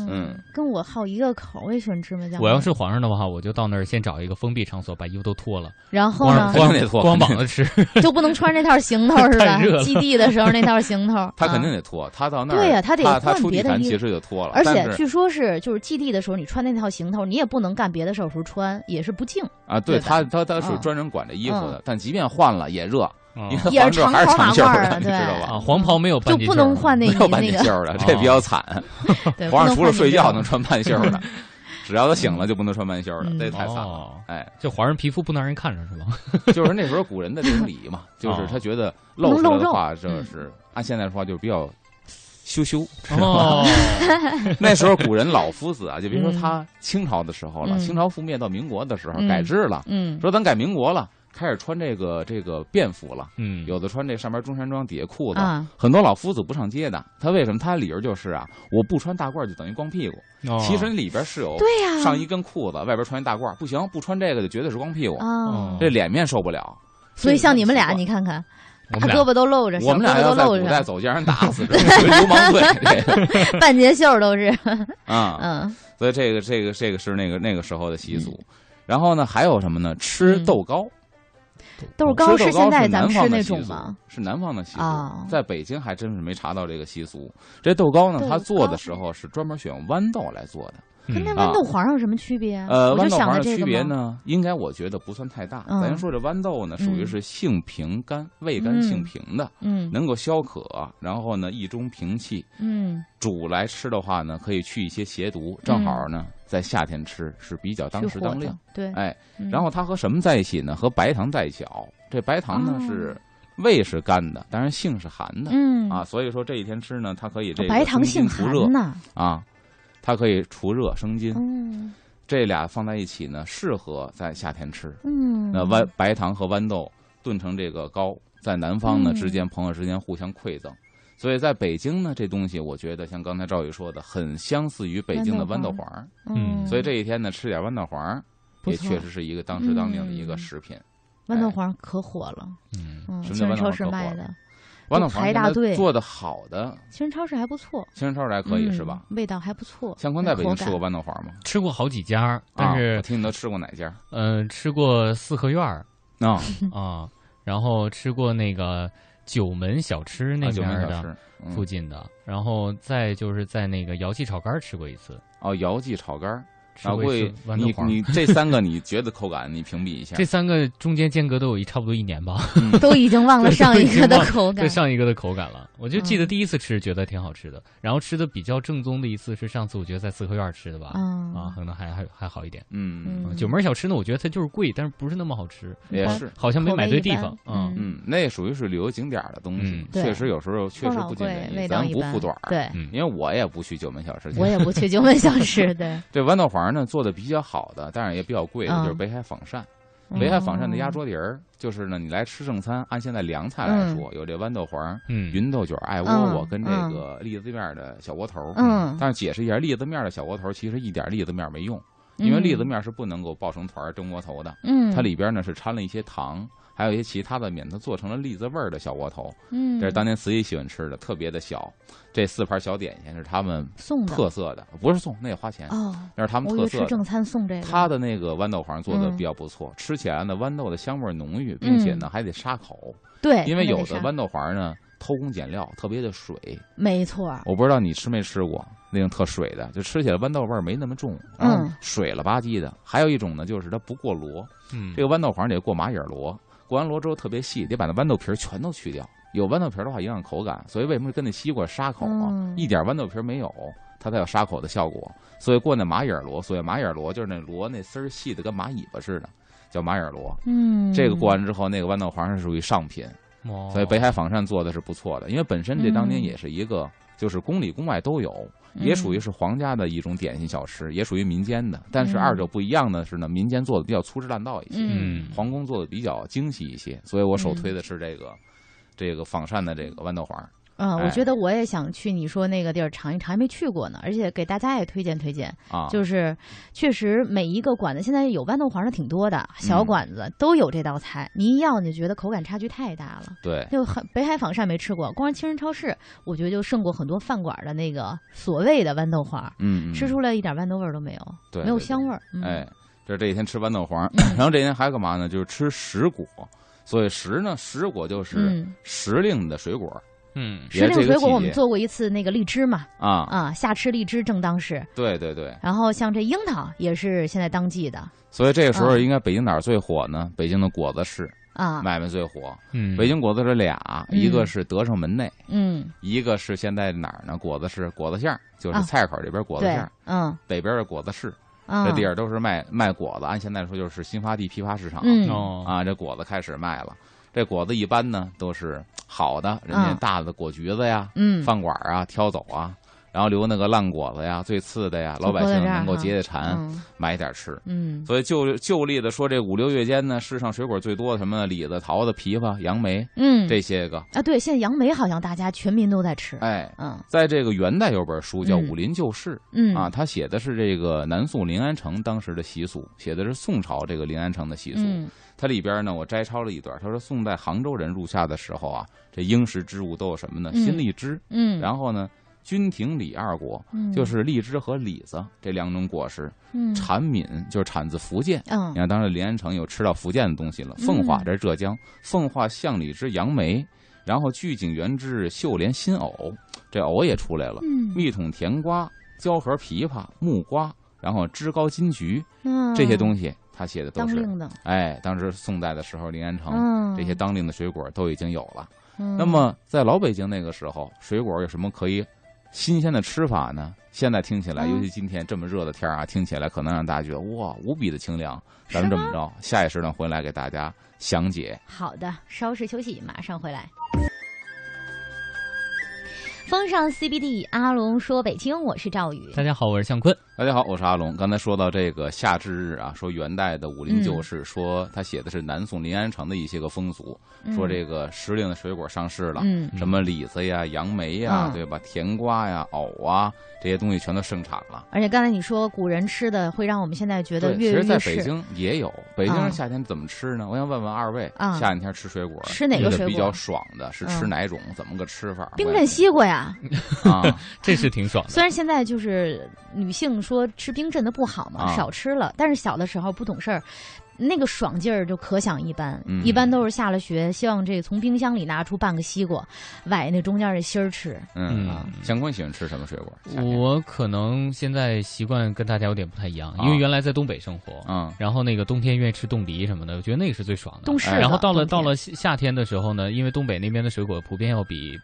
Speaker 3: 嗯，
Speaker 1: 跟我好一个口，我也喜欢吃麻酱。
Speaker 2: 我要是皇上的话，我就到那儿先找一个封闭场所，把衣服都脱了，
Speaker 1: 然后呢，
Speaker 2: 光
Speaker 3: 得脱
Speaker 2: 光膀子吃。
Speaker 1: 就不能穿这套行头 是吧？
Speaker 2: 太热？了。
Speaker 1: 祭地的时候那套行头，
Speaker 3: 他肯定
Speaker 1: 啊
Speaker 3: 得脱，他到那儿
Speaker 1: 对呀他得换
Speaker 3: 出地坛其
Speaker 1: 别的衣服
Speaker 3: 实就脱了，
Speaker 1: 而且据说是，就是祭地的时候，你穿那套行头，你也不能干别的事儿时候穿，也是不敬，
Speaker 3: 啊，对他他他是
Speaker 1: 嗯
Speaker 3: 专人管这衣服的，但即便换了也热，
Speaker 2: 啊
Speaker 3: 因为
Speaker 1: 也是
Speaker 3: 皇上还是
Speaker 1: 长袍
Speaker 3: 长袖的，你知道
Speaker 2: 啊，
Speaker 3: 吧？
Speaker 2: 黄袍没有半
Speaker 1: 就不能换那
Speaker 3: 没有半
Speaker 1: 那个，
Speaker 3: 截袖的，这比较惨。
Speaker 1: 对，
Speaker 3: 皇上除了睡觉能
Speaker 1: 能
Speaker 3: 穿半袖的，只要他醒了就不能穿半袖儿的，
Speaker 1: 嗯
Speaker 3: 这太惨了
Speaker 2: 哦。
Speaker 3: 哎，
Speaker 2: 这皇上皮肤不能让人看着是吧？
Speaker 3: 就是那时候古人的这种礼仪嘛，就是他觉得露出来的话，这
Speaker 1: 嗯
Speaker 3: 是按现在说话就是比较羞羞。
Speaker 2: 哦，
Speaker 3: 那时候古人老夫子啊，就别说
Speaker 1: 嗯
Speaker 3: 他清朝的时候了，
Speaker 1: 嗯
Speaker 3: 清朝覆灭到民国的时候
Speaker 1: 嗯
Speaker 3: 改制了，
Speaker 1: 嗯
Speaker 3: 说咱改民国了，开始穿这个这个便服了，
Speaker 2: 嗯，
Speaker 3: 有的穿这上面中山装，底下裤子。
Speaker 1: 啊，
Speaker 3: 很多老夫子不上街的，他为什么？他理由就是啊，我不穿大褂就等于光屁股。
Speaker 2: 哦。
Speaker 3: 其实里边是有
Speaker 1: 对呀，
Speaker 3: 上衣跟裤子，外边穿一大褂，不行，不穿这个就绝对是光屁股，
Speaker 1: 啊，
Speaker 3: 这脸面受不了。
Speaker 1: 所以像你们俩，你看看，
Speaker 2: 我们俩。
Speaker 1: 大胳膊都露着，
Speaker 3: 我们俩
Speaker 1: 小胳膊
Speaker 3: 要在
Speaker 1: 都露着，
Speaker 3: 古代走街让人打死，这 是流氓罪
Speaker 1: 半截袖都是，
Speaker 3: 啊。
Speaker 1: 嗯。
Speaker 3: 所以这个这个这个是那个那个时候的习俗。然后呢，还有什么呢？吃
Speaker 1: 嗯。
Speaker 3: 豆糕，
Speaker 1: 豆糕是现在咱
Speaker 3: 南
Speaker 1: 们吃那
Speaker 3: 方的习俗
Speaker 1: 种吗？？
Speaker 3: 是南方的习俗
Speaker 1: 哦，
Speaker 3: 在北京还真是没查到这个习俗。这豆糕呢，它做的时候是专门选用豌豆来做的。
Speaker 1: 跟那豌豆黄有什么区别啊？
Speaker 3: 呃，豌豆黄的区别呢，应该我觉得不算太大。
Speaker 1: 嗯
Speaker 3: 咱说这豌豆呢，属于
Speaker 1: 嗯
Speaker 3: 是性平甘、味甘
Speaker 1: 嗯
Speaker 3: 性平的，
Speaker 1: 嗯
Speaker 3: 能够消渴，然后呢，益中平气。
Speaker 1: 嗯
Speaker 3: 煮来吃的话呢，可以去一些邪毒，正好呢，在夏天吃是比较当时当令。
Speaker 1: 对，
Speaker 3: 哎，
Speaker 1: 嗯
Speaker 3: 然后它和什么在一起呢？和白糖在一起熬。这白糖呢、
Speaker 1: 哦
Speaker 3: 是胃是甘的，当然性是寒的、
Speaker 1: 嗯
Speaker 3: 啊，所以说这一天吃呢，它可以这个
Speaker 1: 白糖性
Speaker 3: 除热
Speaker 1: 寒呐，
Speaker 3: 啊，它可以除热生津。
Speaker 1: 嗯
Speaker 3: 这俩放在一起呢，适合在夏天吃。
Speaker 1: 嗯，
Speaker 3: 那豌白糖和豌豆炖成这个糕，在南方呢
Speaker 1: 嗯
Speaker 3: 之间朋友之间互相馈赠。所以在北京呢，这东西我觉得像刚才赵宇说的，很相似于北京的豌豆黄儿。
Speaker 2: 嗯
Speaker 3: 所以这一天呢，吃点豌豆黄儿，也确实是一个当时当令的一个
Speaker 1: 嗯
Speaker 3: 食品。
Speaker 1: 豌豆黄可火了，
Speaker 2: 嗯，
Speaker 1: 嗯，
Speaker 3: 什么叫豌豆
Speaker 1: 青人超
Speaker 3: 黄可火
Speaker 1: 市卖的，
Speaker 3: 豌豆黄
Speaker 1: 排大队
Speaker 3: 做的好的，
Speaker 1: 其实超市还不错，
Speaker 3: 其实超市还可以
Speaker 1: 嗯
Speaker 3: 是吧？？
Speaker 1: 味道还不错。
Speaker 3: 向坤在北京吃过豌豆黄吗？
Speaker 2: 吃过好几家，但
Speaker 3: 啊，
Speaker 2: 是
Speaker 3: 我听你都吃过哪家？
Speaker 2: 嗯、呃吃过四合院儿
Speaker 3: 啊，
Speaker 2: 啊，然后吃过那个九门小吃那边的附近的，然后再就是在那个姚记炒肝吃过一次，
Speaker 3: 哦，姚记炒肝儿。啊，
Speaker 2: 吃过一
Speaker 3: 贵
Speaker 2: 豌豆黄。
Speaker 3: 你你这三个你觉得口感你评比一下？
Speaker 2: 这三个中间间隔都有一差不多一年吧，
Speaker 1: 都已经忘了 上一个的口感
Speaker 2: 对。上一个的口感了。我就记得
Speaker 1: 嗯
Speaker 2: 第一次吃觉得挺好吃的，然后吃的比较正宗的一次是上次我觉得在四合院吃的吧，
Speaker 1: 嗯
Speaker 2: 啊，可能还还还好一点。
Speaker 3: 嗯，
Speaker 1: 嗯
Speaker 2: 九门小吃呢，我觉得它就是贵，但是不是那么好吃，
Speaker 3: 也是。
Speaker 2: 好像没买对地方
Speaker 1: 口味一般
Speaker 2: 啊。
Speaker 3: 嗯，那属于是旅游景点儿的东西
Speaker 2: 嗯，
Speaker 3: 确实有时候确实不尽
Speaker 1: 齁老贵
Speaker 3: 人意，咱不护短儿。
Speaker 1: 对，
Speaker 2: 嗯，
Speaker 3: 因为我也不去九门小吃。
Speaker 1: 我也不去九门小吃。对，
Speaker 3: 这豌豆黄呢做的比较好的，但是也比较贵的，
Speaker 1: 嗯。
Speaker 3: 就是北海仿膳。
Speaker 1: 嗯
Speaker 3: 北海仿膳的鸭桌底儿，就是呢，你来吃正餐，按现在凉菜来说，有这豌豆黄、
Speaker 2: 嗯，
Speaker 3: 芸豆卷、艾窝窝
Speaker 1: 嗯
Speaker 3: 跟这个栗子面的小窝头。
Speaker 1: 嗯，
Speaker 3: 但是解释一下，栗子面的小窝头其实一点栗子面没用，因为栗子面是不能够爆成团蒸窝头的，
Speaker 1: 嗯，
Speaker 3: 它里边呢是掺了一些糖。还有一些其他的面，它做成了栗子味儿的小窝头，
Speaker 1: 嗯，
Speaker 3: 这是当年慈禧喜欢吃的，特别的小。这四盘小点心是他们
Speaker 1: 送的
Speaker 3: 特色的，不是送，那也花钱，
Speaker 1: 哦，
Speaker 3: 那是他们特色的。
Speaker 1: 正餐送这个。
Speaker 3: 他的那个豌豆黄做的
Speaker 1: 嗯
Speaker 3: 比较不错，吃起来呢豌豆的香味浓郁，并且呢还得杀口，
Speaker 1: 对，
Speaker 3: 因为有的豌豆黄呢偷工减料，特别的水。
Speaker 1: 没错，
Speaker 3: 我不知道你吃没吃过那种特水的，就吃起来豌豆味儿没那么重，然后
Speaker 1: 嗯
Speaker 3: 水了吧唧的。还有一种呢，就是它不过箩，
Speaker 2: 嗯
Speaker 3: 这个豌豆黄得过马眼箩，过完螺之后特别细，得把那豌豆皮儿全都去掉。有豌豆皮儿的话影响口感，所以为什么跟那西瓜杀口啊？
Speaker 1: 嗯
Speaker 3: 一点豌豆皮儿没有，它才有杀口的效果。所以过那马眼螺，所谓马眼螺就是那螺那丝儿细的跟马尾巴似的。叫马眼螺。
Speaker 1: 嗯，
Speaker 3: 这个过完之后，那个豌豆黄是属于上品，
Speaker 2: 哦
Speaker 3: 所以北海仿膳做的是不错的。因为本身这当年
Speaker 1: 嗯
Speaker 3: 也是一个，就是宫里宫外都有，也属于是皇家的一种点心小吃，也属于民间的。但是
Speaker 1: 嗯
Speaker 3: 二者不一样的是呢，民间做的比较粗制滥造一些，皇宫做的比较精细一些。所以我首推的是这个，这个仿膳的这个豌豆黄。
Speaker 1: 嗯，我
Speaker 3: 哎
Speaker 1: 觉得我也想去你说那个地儿尝一尝，还没去过呢，而且给大家也推荐推荐。
Speaker 3: 啊，
Speaker 1: 就是确实每一个馆子现在有豌豆黄的挺多的，小
Speaker 3: 嗯
Speaker 1: 馆子都有这道菜。你一要你就觉得口感差距太大了。
Speaker 3: 对，
Speaker 1: 就很北海坊膳没吃过，光是清真超市，我觉得就胜过很多饭馆的那个所谓的豌豆黄，
Speaker 3: 嗯，嗯
Speaker 1: 吃出来一点豌豆味儿都没有，
Speaker 3: 对
Speaker 1: 没有香味儿。嗯、
Speaker 3: 哎，这是这一天吃豌豆黄，
Speaker 1: 嗯
Speaker 3: 然后这一天还干嘛呢？就是吃石果。所以石呢，石果就是
Speaker 1: 嗯，
Speaker 3: 时令的水果
Speaker 2: 嗯
Speaker 3: 也
Speaker 1: 时令水果我们做过一次那个荔枝嘛，
Speaker 3: 啊。
Speaker 1: 啊，夏吃荔枝正当时。
Speaker 3: 对对对，
Speaker 1: 然后像这樱桃也是现在当季的
Speaker 3: 所以这个时候
Speaker 1: 嗯
Speaker 3: 应该北京哪儿最火呢？北京的果子市
Speaker 1: 啊，
Speaker 3: 买卖最火。
Speaker 2: 嗯，
Speaker 3: 北京果子是俩，
Speaker 1: 嗯
Speaker 3: 一个是德胜门内，
Speaker 1: 嗯，
Speaker 3: 一个是现在哪儿呢？果子市果子巷，就是
Speaker 1: 啊
Speaker 3: 菜口这边果子
Speaker 1: 对
Speaker 3: 巷，，
Speaker 1: 嗯
Speaker 3: 北边的果子市，
Speaker 1: 嗯，
Speaker 3: 这地儿都是卖卖果子。按现在说就是新发地批发市场
Speaker 1: 嗯
Speaker 2: 哦
Speaker 3: 啊，这果子开始卖了。这果子一般呢都是好的，人家
Speaker 1: 嗯。
Speaker 3: 大的果橘子呀，
Speaker 1: 嗯，
Speaker 3: 饭馆啊挑走啊，然后留那个烂果子呀、最次的呀，老百姓能够解解馋，
Speaker 1: 嗯
Speaker 3: 买点吃。
Speaker 1: 嗯
Speaker 3: 所以就就例的说，这五六月间呢，世上水果最多的什么？李子、桃子、枇杷、杨梅
Speaker 1: 嗯，
Speaker 3: 这些个。
Speaker 1: 啊，对，现在杨梅好像大家全民都在吃，
Speaker 3: 哎，
Speaker 1: 嗯
Speaker 3: 在这个元代有本书叫《
Speaker 1: 嗯
Speaker 3: 武林旧事》
Speaker 1: 嗯
Speaker 3: 啊，他写的是这个南宋临安城当时的习俗，写的是宋朝这个临安城的习俗。
Speaker 1: 嗯
Speaker 3: 它里边呢，我摘抄了一段，他说宋代杭州人入夏的时候啊，这应时之物都有什么呢？
Speaker 1: 嗯
Speaker 3: 新荔枝，
Speaker 1: 嗯，
Speaker 3: 然后呢，君庭李二果，
Speaker 1: 嗯
Speaker 3: 就是荔枝和李子这两种果实。
Speaker 1: 嗯
Speaker 3: 产闽就是产自福建。
Speaker 1: 嗯
Speaker 3: 你看，当时临安城有吃到福建的东西了。奉化
Speaker 1: 嗯
Speaker 3: 这是浙江，奉化象里之杨梅，然后聚景园之秀莲新藕，这藕也出来了。
Speaker 1: 嗯
Speaker 3: 蜜桶甜瓜、胶核枇杷、木瓜，然后枝高金桔
Speaker 1: 嗯
Speaker 3: 这些东西，他写的都是。
Speaker 1: 当令的，
Speaker 3: 哎，当时宋代的时候，临安城
Speaker 1: 嗯，
Speaker 3: 这些当令的水果都已经有了。
Speaker 1: 嗯，
Speaker 3: 那么在老北京那个时候，水果有什么可以新鲜的吃法呢？现在听起来，
Speaker 1: 嗯
Speaker 3: 尤其今天这么热的天儿啊，听起来可能让大家觉得哇，无比的清凉。咱们
Speaker 1: 是
Speaker 3: 这么着，下一时段回来给大家详解。
Speaker 1: 好的，稍事休息，马上回来。风尚 CBD，阿龙说北京，我是赵宇。
Speaker 2: 大家好，我是向坤。
Speaker 3: 大家好，我是阿龙。刚才说到这个夏至日啊，说元代的武林旧事，说他写的是南宋临安城的一些个风俗，说这个时令的水果上市了，
Speaker 1: 嗯
Speaker 3: 什么李子呀、杨梅呀，
Speaker 1: 嗯
Speaker 3: 对吧？甜瓜呀、藕啊，这些东西全都盛产了。
Speaker 1: 而且刚才你说古人吃的会让我们现在觉得
Speaker 3: 对，其实在
Speaker 1: 跃跃欲试。
Speaker 3: 北京也有。北京
Speaker 1: 啊
Speaker 3: 人夏天怎么吃呢？我想问问二位，
Speaker 1: 啊
Speaker 3: 夏天吃水果
Speaker 1: 吃哪个水果
Speaker 3: 比较爽的？是吃
Speaker 1: 嗯
Speaker 3: 哪种？怎么个吃法？
Speaker 1: 冰镇西瓜呀，
Speaker 3: 啊，
Speaker 2: 这是挺爽的。
Speaker 1: 虽然现在就是女性说吃冰镇的不好嘛，
Speaker 3: 啊
Speaker 1: 少吃了，但是小的时候不懂事儿，那个爽劲儿就可想一般。
Speaker 3: 嗯
Speaker 1: 一般都是下了学，希望这个从冰箱里拿出半个西瓜，崴那中间的芯儿吃。
Speaker 3: 嗯
Speaker 2: 嗯，
Speaker 3: 向坤喜欢吃什么水果？
Speaker 2: 我可能现在习惯跟大家有点不太一样，
Speaker 3: 啊
Speaker 2: 因为原来在东北生活，
Speaker 3: 嗯
Speaker 2: 然后那个冬天愿意吃冻梨什么的，我觉得那个是最爽的。
Speaker 1: 冻柿
Speaker 2: 然后到了到了夏夏天的时候呢，因为东北那边的水果普遍要比，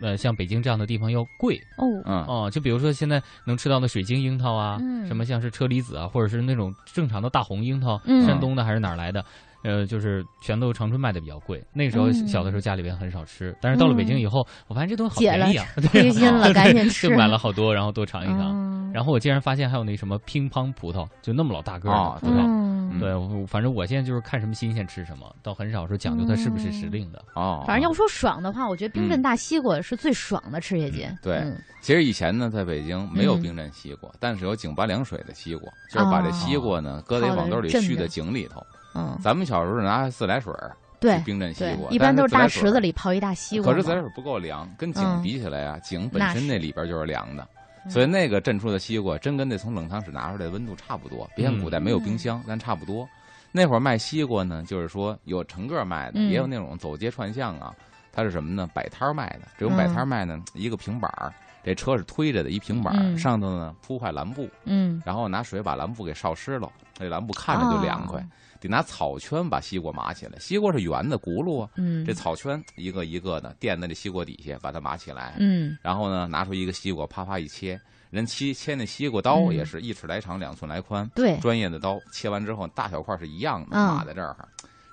Speaker 2: 呃，像北京这样的地方要贵
Speaker 1: 哦，
Speaker 3: 嗯
Speaker 2: 哦。就比如说现在能吃到的水晶樱桃啊，
Speaker 1: 嗯
Speaker 2: 什么像是车厘子啊，或者是那种正常的大红樱桃，
Speaker 1: 嗯
Speaker 2: 山东的还是哪儿来的？呃，就是全都长春卖的比较贵。那个时候
Speaker 1: 嗯
Speaker 2: 小的时候家里边很少吃，但是到了北京以后，我发现这东西好便宜啊，
Speaker 1: 开心了，赶紧吃。
Speaker 2: 就买了好多，然后多尝一尝。
Speaker 1: 嗯
Speaker 2: 然后我竟然发现还有那什么乒乓葡萄，就那么老大个儿
Speaker 3: 哦
Speaker 2: 的葡萄。
Speaker 1: 嗯，
Speaker 2: 对，我反正我现在就是看什么新鲜吃什么，倒很少说讲究它是不是时令的。
Speaker 3: 哦，
Speaker 1: 反正要说爽的话，我觉得冰镇大西瓜是最爽的吃下去。
Speaker 3: 对
Speaker 1: 嗯
Speaker 3: 其实以前呢，在北京没有
Speaker 1: 嗯
Speaker 3: 冰镇西瓜，但是有井拔凉水的西瓜，就是把这西瓜呢搁在网兜里
Speaker 1: 泡在
Speaker 3: 井里头。
Speaker 1: 嗯，
Speaker 3: 咱们小时候拿自来水儿
Speaker 1: 对
Speaker 3: 冰镇西瓜，，
Speaker 1: 一般都是大池子
Speaker 3: 里。
Speaker 1: 泡一大西瓜。
Speaker 3: 可是自来水不够凉，跟井
Speaker 1: 嗯
Speaker 3: 比起来啊，井本身那里边就是凉的，
Speaker 1: 嗯
Speaker 3: 所以那个镇出的西瓜真跟那从冷藏室拿出来的温度差不多。别像古代没有冰
Speaker 1: 嗯
Speaker 3: 箱，但差不多。那会儿卖西瓜呢，就是说有成个卖的，
Speaker 1: 嗯
Speaker 3: 也有那种走街串巷啊，它是什么呢？摆摊儿卖的。这种摆摊儿卖呢，一个平板儿，这车是推着的一平板儿，
Speaker 1: 嗯
Speaker 3: 上头呢铺块蓝布，
Speaker 1: 嗯，
Speaker 3: 然后拿水把蓝布给烧湿了，这蓝布看着就凉快。
Speaker 1: 哦
Speaker 3: 得拿草圈把西瓜码起来，西瓜是圆的轱辘啊，
Speaker 1: 嗯，
Speaker 3: 这草圈一个一个的垫在这西瓜底下，把它码起来。
Speaker 1: 嗯
Speaker 3: 然后呢，拿出一个西瓜，啪啪一切，人切切那西瓜刀
Speaker 1: 嗯
Speaker 3: 也是一尺来长，两寸来宽，
Speaker 1: 对，
Speaker 3: 专业的刀，切完之后大小块是一样的，
Speaker 1: 嗯
Speaker 3: 码在这儿。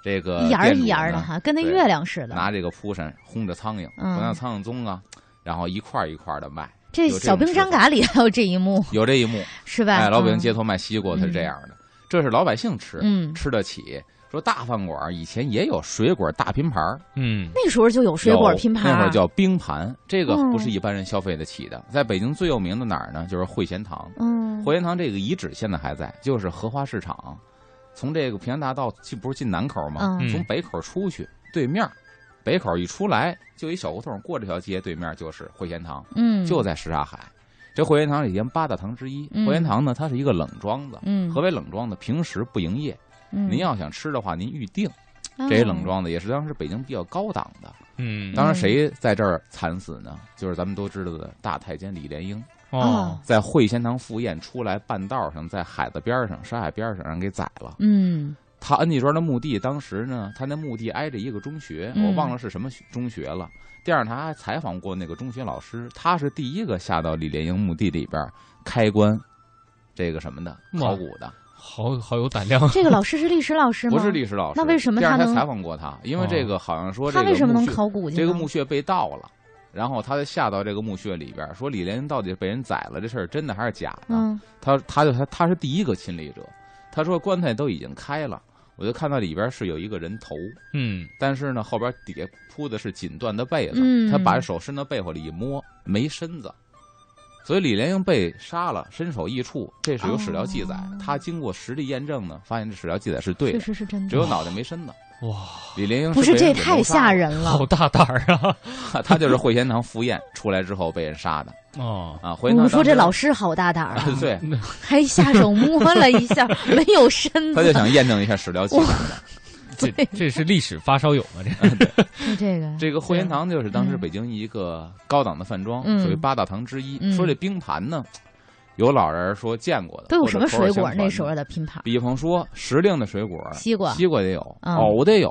Speaker 3: 这个
Speaker 1: 一沿儿一沿儿的哈，跟那月亮似的。
Speaker 3: 拿这个蒲扇轰着苍蝇，
Speaker 1: 嗯
Speaker 3: 不像苍蝇宗啊，然后一块一块的卖，
Speaker 1: 这小兵张嘎里还有这一幕，
Speaker 3: 有这一幕。
Speaker 1: 是吧？
Speaker 3: 哎，老百姓
Speaker 1: 嗯
Speaker 3: 街头卖西瓜，它是这样的，这是老百姓吃，
Speaker 1: 嗯，
Speaker 3: 吃得起。说大饭馆以前也有水果大拼盘，
Speaker 2: 嗯，
Speaker 1: 那时候就有水果拼盘，
Speaker 3: 那会儿叫冰盘，这个
Speaker 1: 嗯
Speaker 3: 不是一般人消费得起的。在北京最有名的哪儿呢？就是汇贤堂。
Speaker 1: 嗯，
Speaker 3: 汇贤堂这个遗址现在还在，就是荷花市场，从这个平安大道进不是进南口吗？
Speaker 1: 嗯
Speaker 3: 从北口出去，对面北口一出来就一小胡同，过这条街对面就是汇贤堂，
Speaker 1: 嗯，
Speaker 3: 就在什刹海。这汇贤堂以前八大堂之一，
Speaker 1: 嗯
Speaker 3: 汇贤堂呢，它是一个冷庄子。
Speaker 1: 嗯，
Speaker 3: 何为冷庄子？平时不营业，
Speaker 1: 嗯
Speaker 3: 您要想吃的话，您预定。
Speaker 1: 哦
Speaker 3: 这些冷庄子也是当时北京比较高档的。
Speaker 2: 嗯，
Speaker 3: 当然，谁在这儿惨死呢？就是咱们都知道的大太监李莲英，
Speaker 2: 哦，
Speaker 3: 在汇贤堂赴宴出来，半道上在海子边上、沙海边上让人给宰了。
Speaker 1: 嗯
Speaker 3: 他恩济庄的墓地，当时呢，他那墓地挨着一个中学，
Speaker 1: 嗯
Speaker 3: 我忘了是什么中学了。电视台还采访过那个中学老师，他是第一个下到李莲英墓地里边开棺，这个什么的考古的，
Speaker 2: 好好有胆量，
Speaker 1: 这个老师是历史老师吗？
Speaker 3: 不是历史老师。
Speaker 1: 那为什么他能
Speaker 3: 电视台采访过他？因为这个好像说这个
Speaker 1: 他为什么能
Speaker 3: 墓穴
Speaker 1: 考古呢？
Speaker 3: 这个墓穴被盗了，然后他就下到这个墓穴里边，说李莲英到底被人宰了，这事儿真的还是假的？
Speaker 1: 嗯
Speaker 3: 他他就他他是第一个亲历者，他说棺材都已经开了，我就看到里边是有一个人头，
Speaker 2: 嗯，
Speaker 3: 但是呢后边底下铺的是锦缎的被子，
Speaker 1: 嗯
Speaker 3: 他把手伸到被窝里一摸，没身子。所以李莲英被杀了，身首异处，这是有史料记载。
Speaker 1: 哦
Speaker 3: 他经过实地验证呢，发现这史料记载是对
Speaker 1: 确
Speaker 3: 的，
Speaker 1: 实是真的。
Speaker 3: 只有脑袋没身子。
Speaker 2: 哇，
Speaker 3: 李莲英
Speaker 1: 不是这太吓人了。
Speaker 2: 好，大胆儿啊！
Speaker 3: 他就是惠贤堂赴宴出来之后被人杀的。
Speaker 2: 哦，
Speaker 3: 啊。汇
Speaker 1: 我们说这老师好大胆儿啊，
Speaker 3: 对，
Speaker 1: 还下手摸了一下，没有身子，
Speaker 3: 他就想验证一下史料记载的。
Speaker 2: 这这是历史发烧友吗？这
Speaker 1: 就这个。
Speaker 3: 这个惠贤堂就是当时
Speaker 1: 嗯。
Speaker 3: 北京一个高档的饭庄，
Speaker 1: 嗯。
Speaker 3: 属于八大堂之一。
Speaker 1: 嗯。
Speaker 3: 说这冰盘呢，有老人说见过的，
Speaker 1: 都有什么水果？那时候的拼盘，
Speaker 3: 比方说时令的水果，
Speaker 1: 西瓜
Speaker 3: 西瓜得有，
Speaker 1: 嗯
Speaker 3: 藕得有，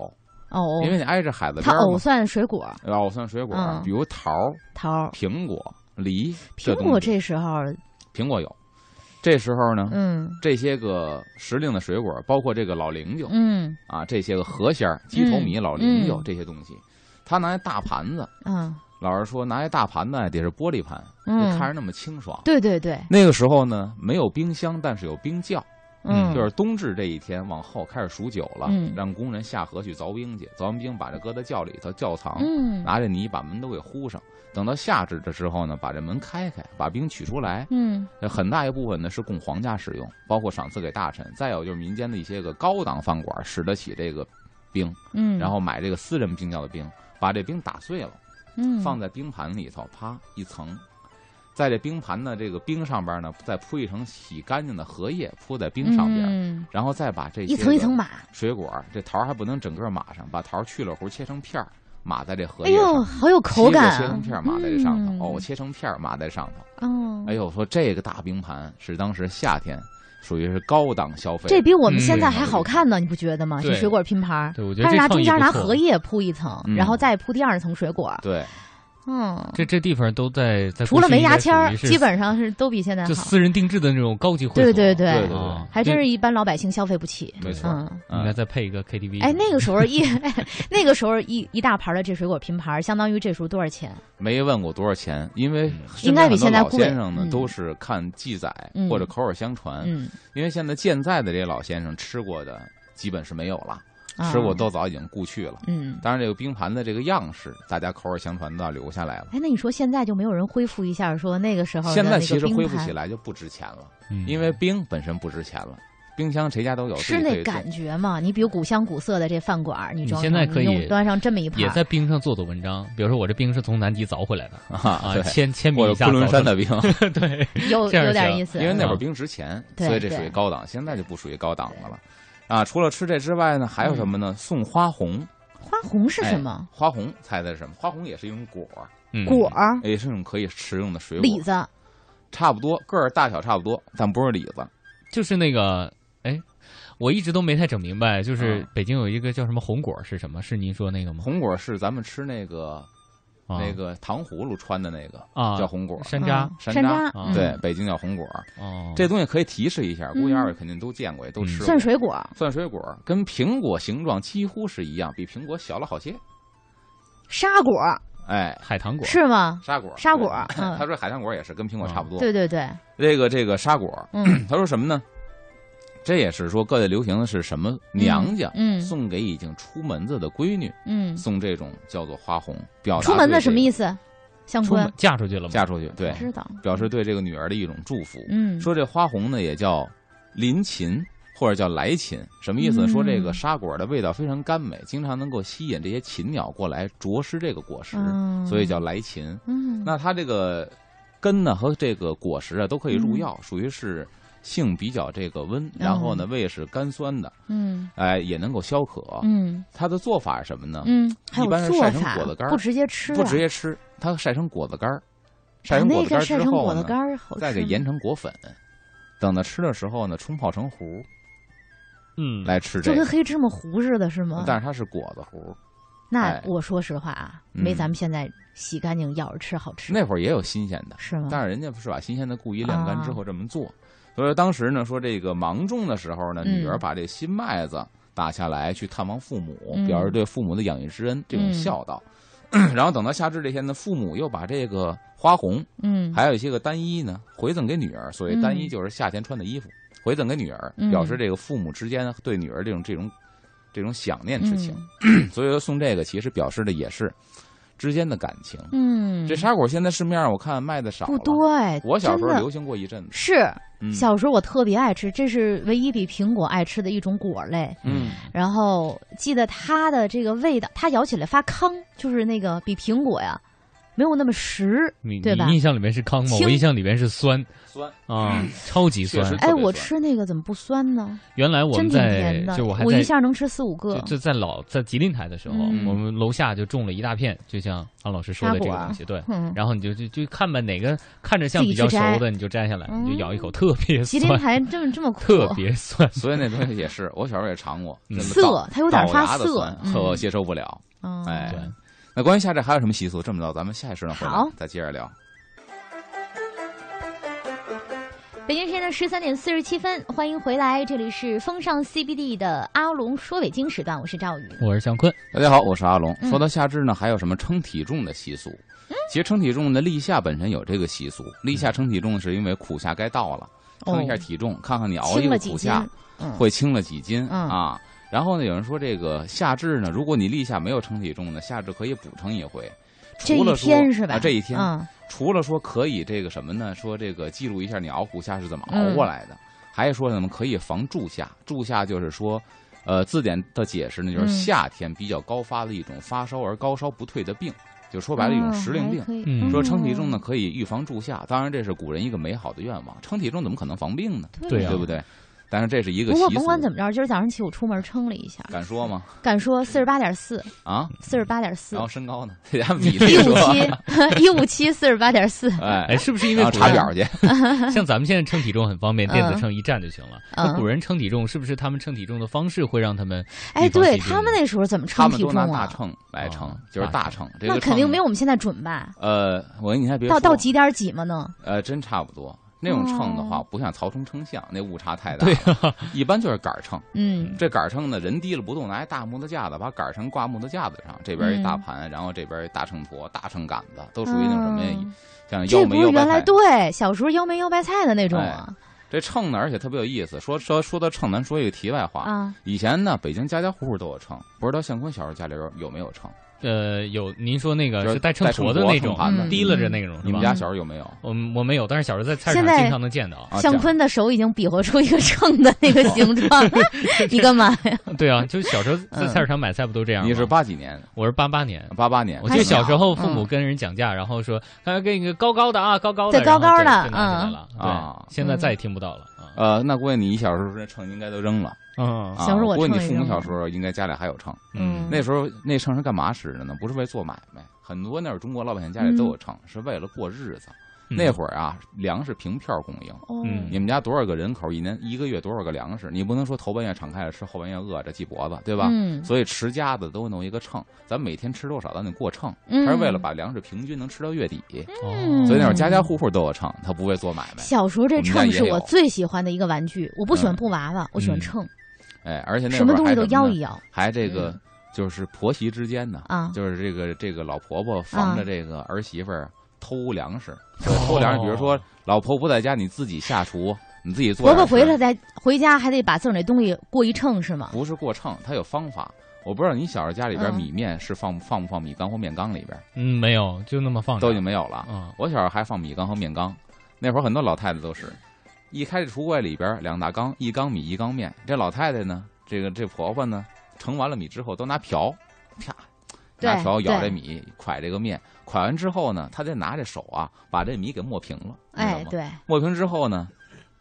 Speaker 1: 藕
Speaker 3: 因，为你挨着海子
Speaker 1: 它藕
Speaker 3: 边儿嘛。
Speaker 1: 算水果，
Speaker 3: 藕算水果
Speaker 1: 嗯，
Speaker 3: 比如桃、
Speaker 1: 桃、
Speaker 3: 苹果、梨，
Speaker 1: 苹果
Speaker 3: 这
Speaker 1: 时候，
Speaker 3: 苹果有。这时候呢，
Speaker 1: 嗯
Speaker 3: 这些个时令的水果，包括这个老灵柩
Speaker 1: 嗯
Speaker 3: 啊，这些个河鲜儿、鸡头米、老灵柩
Speaker 1: 嗯
Speaker 3: 这些东西，他拿一大盘子，
Speaker 1: 嗯
Speaker 3: 老师说拿一大盘子得是玻璃盘，
Speaker 1: 嗯
Speaker 3: 就看着那么清爽。
Speaker 1: 对对对，
Speaker 3: 那个时候呢，没有冰箱，但是有冰窖，
Speaker 1: 嗯，
Speaker 3: 就是冬至这一天往后开始数九了，
Speaker 1: 嗯
Speaker 3: 让工人下河去凿冰去，凿完冰把这搁在窖里头窖藏，
Speaker 1: 嗯
Speaker 3: 拿着泥把门都给糊上。等到夏至的时候呢，把这门开开，把冰取出来。
Speaker 1: 嗯
Speaker 3: 这很大一部分呢是供皇家使用，包括赏赐给大臣。再有就是民间的一些个高档饭馆使得起这个冰，
Speaker 1: 嗯，
Speaker 3: 然后买这个私人冰窖的冰，把这冰打碎了。
Speaker 1: 嗯。
Speaker 3: 放在冰盘里头，啪一层，在这冰盘的这个冰上边呢，再铺一层洗干净的荷叶，铺在冰上边，
Speaker 1: 嗯。
Speaker 3: 然后再把这
Speaker 1: 一层一层码，
Speaker 3: 水果，这桃还不能整个码上，把桃去了核切成片儿，码在这荷叶
Speaker 1: 哎呦。好有口感。啊！
Speaker 3: 切成片码在这上头，
Speaker 1: 嗯。
Speaker 3: 藕切成片码在上头。
Speaker 1: 哦，
Speaker 3: 哎呦，说这个大冰盘是当时夏天属于是高档消费，
Speaker 1: 这比我们
Speaker 2: 嗯
Speaker 1: 现在还好看呢，你不觉得吗？这水果拼盘儿，
Speaker 2: 对我觉得
Speaker 1: 它是拿中间拿荷叶铺一层，
Speaker 3: 嗯。
Speaker 1: 然后再铺第二层水果。
Speaker 3: 对
Speaker 1: 嗯，
Speaker 2: 这这地方都在在
Speaker 1: 除了没牙签基本上是都比现在好。
Speaker 2: 就私人定制的那种高级会所。
Speaker 1: 对对对还真是一般老百姓消费不起。
Speaker 3: 没错。
Speaker 1: 嗯，
Speaker 2: 应该再配一个 KTV。
Speaker 1: 哎，那个时候一，哎 那个时候一一大盘的这水果拼盘，相当于这时候多少钱？
Speaker 3: 没问过多少钱，因为
Speaker 2: 嗯
Speaker 1: 应该比现在
Speaker 3: 老
Speaker 1: 贵
Speaker 3: 先生呢
Speaker 1: 嗯
Speaker 3: 都是看记载
Speaker 1: 嗯
Speaker 3: 或者口耳相传，
Speaker 1: 嗯，
Speaker 3: 因为现在健在的这些老先生吃过的基本是没有了，
Speaker 1: 啊
Speaker 3: 吃过都早已经故去了。
Speaker 1: 嗯。
Speaker 3: 当然，这个冰盘的这个样式，大家口耳相传都要留下来了。
Speaker 1: 哎，那你说现在就没有人恢复一下，说那个时候的
Speaker 3: 现在其实恢复起来就不值钱了，
Speaker 2: 嗯
Speaker 3: 因为冰本身不值钱了，冰箱谁家都有，
Speaker 1: 是那感觉嘛？你比如古香古色的这饭馆，你
Speaker 2: 现在可以
Speaker 1: 端上这么一盘，
Speaker 2: 也在冰上做做文章。比如说我这冰是从南极凿回来的
Speaker 3: 啊，
Speaker 2: 啊，
Speaker 3: 对，
Speaker 2: 千千米
Speaker 3: 或者
Speaker 2: 以下
Speaker 3: 昆仑山的冰，
Speaker 2: 对，
Speaker 1: 有有点意思。
Speaker 3: 因为那会儿
Speaker 2: 嗯
Speaker 3: 冰值钱，
Speaker 1: 对
Speaker 3: 所以这属于高档，现在就不属于高档的了。啊，除了吃这之外呢，还有什么呢？送花红，
Speaker 1: 花红是什么？
Speaker 3: 花红猜的是什么？花红也是一种果儿，
Speaker 2: 嗯
Speaker 1: 果儿、
Speaker 3: 也是一种可以食用的水果，
Speaker 1: 李子，
Speaker 3: 差不多个儿大小差不多，但不是李子。
Speaker 2: 就是那个，哎，我一直都没太整明白，就是
Speaker 3: 嗯
Speaker 2: 北京有一个叫什么红果是什么？是您说那个吗？
Speaker 3: 红果是咱们吃那个
Speaker 2: 啊
Speaker 3: 那个糖葫芦穿的那个
Speaker 2: 啊
Speaker 3: 叫红果，
Speaker 2: 山楂
Speaker 1: 嗯
Speaker 3: 山
Speaker 1: 山
Speaker 3: 楂对，，北京叫红果。
Speaker 2: 哦，
Speaker 3: 这东西可以提示一下，估计
Speaker 1: 嗯
Speaker 3: 二位肯定都见过，也都吃过。
Speaker 1: 算水果，
Speaker 3: 蒜水果跟苹果形状几乎是一样，比苹果小了好些。
Speaker 1: 沙果
Speaker 3: 哎，
Speaker 2: 海棠果
Speaker 1: 是吗？
Speaker 3: 沙果，
Speaker 1: 沙果嗯
Speaker 3: 他说海棠果也是跟苹果差不多。
Speaker 1: 对对对，
Speaker 3: 这个这个沙果，
Speaker 1: 嗯，
Speaker 3: 他说什么呢？这也是说各地流行的是什么？娘家
Speaker 1: 嗯
Speaker 3: 送给已经出门子的闺女，
Speaker 1: 嗯，
Speaker 3: 送这种叫做花红，表达
Speaker 1: 出门子什么意
Speaker 3: 思？
Speaker 1: 思？向
Speaker 2: 出门嫁出去了吗？
Speaker 3: 嫁出去，对，
Speaker 1: 知道，
Speaker 3: 表示对这个女儿的一种祝福。
Speaker 1: 嗯，
Speaker 3: 说这花红呢也叫临琴或者叫来琴，什么意思呢？
Speaker 1: 嗯
Speaker 3: 说这个沙果的味道非常甘美，经常能够吸引这些禽鸟过来啄食这个果实，
Speaker 1: 嗯
Speaker 3: 所以叫来琴。
Speaker 1: 嗯，
Speaker 3: 那它这个根呢和这个果实啊都可以入
Speaker 1: 嗯
Speaker 3: 药，属于是性比较这个温，然后呢胃是甘酸的，
Speaker 1: 嗯
Speaker 3: 哎也能够消渴。
Speaker 1: 嗯
Speaker 3: 它的做法是什么呢？
Speaker 1: 嗯，
Speaker 3: 一般是晒成果子干儿
Speaker 1: 不直接吃啊，
Speaker 3: 不直接吃，它晒成果子干儿，晒成果子干之后再给研成果粉，等到吃的时候呢，冲泡成糊
Speaker 2: 嗯，
Speaker 3: 来吃这个
Speaker 1: 就跟。黑芝麻糊似的，是吗？
Speaker 3: 但是它是果子糊，
Speaker 1: 那
Speaker 3: 哎
Speaker 1: 我说实话啊，
Speaker 3: 嗯
Speaker 1: 没咱们现在洗干净咬着吃好吃，
Speaker 3: 那会儿也有新鲜的，
Speaker 1: 是吗？
Speaker 3: 但是人家不是把新鲜的故意晾干之
Speaker 1: 啊
Speaker 3: 后这么做。所以说当时呢，说这个芒种的时候呢，
Speaker 1: 嗯
Speaker 3: 女儿把这新麦子打下来去探望父母，
Speaker 1: 嗯
Speaker 3: 表示对父母的养育之恩这种
Speaker 1: 嗯
Speaker 3: 孝道。然后等到夏至这天呢，父母又把这个花红，
Speaker 1: 嗯，
Speaker 3: 还有一些个单衣呢，回赠给女儿。所谓单衣
Speaker 1: 嗯
Speaker 3: 就是夏天穿的衣服，回赠给女儿，
Speaker 1: 嗯
Speaker 3: 表示这个父母之间对女儿这种这种这种想念之情。
Speaker 1: 嗯
Speaker 3: 所以说送这个其实表示的也是之间的感情。
Speaker 1: 嗯，
Speaker 3: 这沙果现在市面上我看卖的少，
Speaker 1: 不多哎，
Speaker 3: 我小时候流行过一阵子。
Speaker 1: 是
Speaker 3: 嗯
Speaker 1: 小时候我特别爱吃，这是唯一比苹果爱吃的一种果类。
Speaker 3: 嗯，
Speaker 1: 然后记得它的这个味道，它咬起来发糠，就是那个比苹果呀没有那么实，
Speaker 2: 你
Speaker 1: 对吧？
Speaker 2: 你印象里面是糠吗？我印象里面是酸。
Speaker 3: 酸。
Speaker 2: 啊，超级酸。
Speaker 1: 哎，我吃那个怎么不酸呢？
Speaker 2: 原来我们在就我还我
Speaker 1: 一下能吃四五个。
Speaker 2: 就。就在老在吉林台的时候，
Speaker 1: 嗯。
Speaker 2: 我们楼下就种了一大片，就像安老师说的这个东西，对。
Speaker 1: 嗯，
Speaker 2: 然后你就就就看吧，哪个看着像比较熟的，你就摘下来，
Speaker 1: 嗯。
Speaker 2: 你就咬一口，特别酸。
Speaker 1: 吉林
Speaker 2: 酸，
Speaker 1: 台这么这么苦，
Speaker 2: 特别酸。
Speaker 3: 所以那东西也是，我小时候也尝过，
Speaker 2: 嗯
Speaker 3: 那么
Speaker 1: 涩
Speaker 3: 倒
Speaker 1: 它有点发涩
Speaker 3: 牙的酸
Speaker 1: 嗯。
Speaker 3: 我接受不了。
Speaker 1: 嗯，
Speaker 3: 哎。
Speaker 2: 对，
Speaker 3: 那关于夏至还有什么习俗？这么着，咱们下一时段回来
Speaker 1: 好
Speaker 3: 再接着聊。
Speaker 1: 北京时间的十三点四十七分，欢迎回来，这里是风尚 CBD 的阿龙说北京时段，我是赵宇。
Speaker 2: 我是向坤，
Speaker 3: 大家好，我是阿龙。
Speaker 1: 嗯
Speaker 3: 说到夏至呢，还有什么称体重的习俗？其实称体重呢，立夏本身有这个习俗。立夏称体重是因为苦夏该到了，称一下体重，看看你熬一个苦夏，
Speaker 1: 嗯，
Speaker 3: 会轻了几斤
Speaker 1: 嗯
Speaker 3: 啊。然后呢，有人说这个夏至呢，如果你立夏没有称体重呢，夏至可以补称一回。
Speaker 1: 这一
Speaker 3: 除了说
Speaker 1: 天是吧？
Speaker 3: 啊，这一天，
Speaker 1: 嗯
Speaker 3: 除了说可以这个什么呢？说这个记录一下你熬虎夏是怎么熬
Speaker 1: 嗯
Speaker 3: 过来的，还说什么可以防住夏？住夏就是说，呃，字典的解释呢，就是
Speaker 1: 嗯
Speaker 3: 夏天比较高发的一种发烧而高烧不退的病，就说白了一种时令病。说称体重呢，可以预防住夏，当然这是古人一个美好的愿望。称体重怎么可能防病呢？
Speaker 2: 对呀
Speaker 3: 对不对？但是这是一个
Speaker 1: 不过甭管怎么着，今儿早上起我出门称了一下，
Speaker 3: 敢说吗？
Speaker 1: 敢说四十八点四，
Speaker 3: 啊，
Speaker 1: 四十八点四
Speaker 3: 然，后身高呢？
Speaker 1: 一五，七，一五七，四十八点四。
Speaker 3: 哎
Speaker 2: 哎，，是不是因为
Speaker 3: 查表去，
Speaker 2: 像咱们现在称体重很方便，电子
Speaker 1: 嗯
Speaker 2: 秤一站就行了。
Speaker 1: 嗯
Speaker 2: 那古人称体重，是不是他们称体重的方式会让他们
Speaker 1: 哎，对他们那时候怎么称体重
Speaker 3: 都拿大
Speaker 1: 啊？
Speaker 3: 秤来称
Speaker 2: 啊，
Speaker 3: 就是
Speaker 2: 大
Speaker 3: 大秤。这个
Speaker 1: 那肯定没有我们现在准吧？
Speaker 3: 呃，我跟你还别
Speaker 1: 到到几点几吗？呢？
Speaker 3: 呃，真差不多。那种秤的话，
Speaker 1: 哦
Speaker 3: 不像曹冲称象，那误差太大了。一般就是杆儿秤。
Speaker 1: 嗯
Speaker 3: 这杆儿秤呢，人低了不动，拿一大木头架子把杆儿秤挂木头架子上，这边一大
Speaker 1: 嗯
Speaker 3: 盘，然后这边一大秤砣、大秤杆子，都属于那种什么呀？
Speaker 1: 嗯
Speaker 3: 像
Speaker 1: 这
Speaker 3: 腰梅腰白
Speaker 1: 菜原来
Speaker 3: 菜。
Speaker 1: 对小时候腰梅腰白菜的那种啊
Speaker 3: 这秤呢，而且特别有意思。说说说到秤，咱说一个题外话。
Speaker 1: 啊！
Speaker 3: 以前呢，北京家家户户都有秤，不知道向坤小时候家里边有没有秤？
Speaker 2: 呃有您说那个
Speaker 3: 是
Speaker 2: 是带秤
Speaker 3: 砣
Speaker 2: 砣的那种提拉着那种？
Speaker 3: 你们家小时候有没有？
Speaker 2: 我我没有，但是小时候在菜市场经常能见到。
Speaker 1: 向坤的手已经比划出一个秤的那个形状，你干嘛呀？
Speaker 2: 对啊，就是小时候在
Speaker 1: 嗯
Speaker 2: 菜市场买菜不都这样吗？
Speaker 3: 你是八几年？
Speaker 2: 我是八八年。
Speaker 3: 八八年。
Speaker 2: 我记得小时候父
Speaker 1: 嗯
Speaker 2: 母跟人讲价，然后说他给你个高高的啊，高高的，
Speaker 1: 对高高的。
Speaker 3: 嗯啊
Speaker 2: 对，现在再也听不到了啊。
Speaker 3: 呃，那估计你小时候那秤应该都扔了。
Speaker 2: 嗯
Speaker 3: 啊
Speaker 1: 小时候我
Speaker 3: 不过你父母小时候应该家里还有秤。
Speaker 1: 嗯
Speaker 3: 那时候那秤是干嘛使的呢？不是为做买卖，很多那会儿中国老百姓家里都有秤，是为了过日子。
Speaker 2: 嗯
Speaker 3: 那会儿啊，粮食凭票供应。
Speaker 1: 哦，
Speaker 2: 嗯
Speaker 3: 你们家多少个人口，一年一个月多少个粮食？你不能说头半夜敞开了吃，后半夜饿着系脖子，对吧？
Speaker 1: 嗯，
Speaker 3: 所以持家的都弄一个秤，咱每天吃多少，咱得过秤，
Speaker 1: 嗯
Speaker 3: 它是为了把粮食平均能吃到月底。
Speaker 2: 哦，
Speaker 3: 所以那会儿家家户户都有秤，他不会做买卖。
Speaker 1: 小时候这秤是我最喜欢的一个玩具，我不喜欢
Speaker 3: 嗯
Speaker 1: 布娃娃，我喜欢
Speaker 2: 嗯
Speaker 1: 秤，
Speaker 3: 哎，而且那
Speaker 1: 什么东西都摇一摇
Speaker 3: 还这个
Speaker 1: 嗯
Speaker 3: 就是婆媳之间呢，
Speaker 1: 啊。
Speaker 3: 就是这个这个老婆婆防着
Speaker 1: 啊
Speaker 3: 这个儿媳妇儿偷粮食，这个偷粮食，比如说老婆不在家，你自己下厨，你自己做
Speaker 1: 婆。婆回来再回家还得把自个儿那东西过一秤是吗？
Speaker 3: 不是过秤，它有方法。我不知道你小时候家里边
Speaker 1: 嗯
Speaker 3: 米面是放放不放米缸或面缸里边，
Speaker 2: 嗯，没有，就那么放
Speaker 3: 都已经没有了。
Speaker 2: 嗯
Speaker 3: 我小时候还放米缸和面缸，那会儿很多老太太都是，一开这橱柜里边两大缸，一缸米一缸面。这老太太呢，这个这婆婆呢，盛完了米之后都拿瓢，拿勺舀
Speaker 1: 对
Speaker 3: 这米，蒯这个面，蒯完之后呢，他再拿这手啊，把这米给磨平了，
Speaker 1: 哎对，
Speaker 3: 磨平之后呢，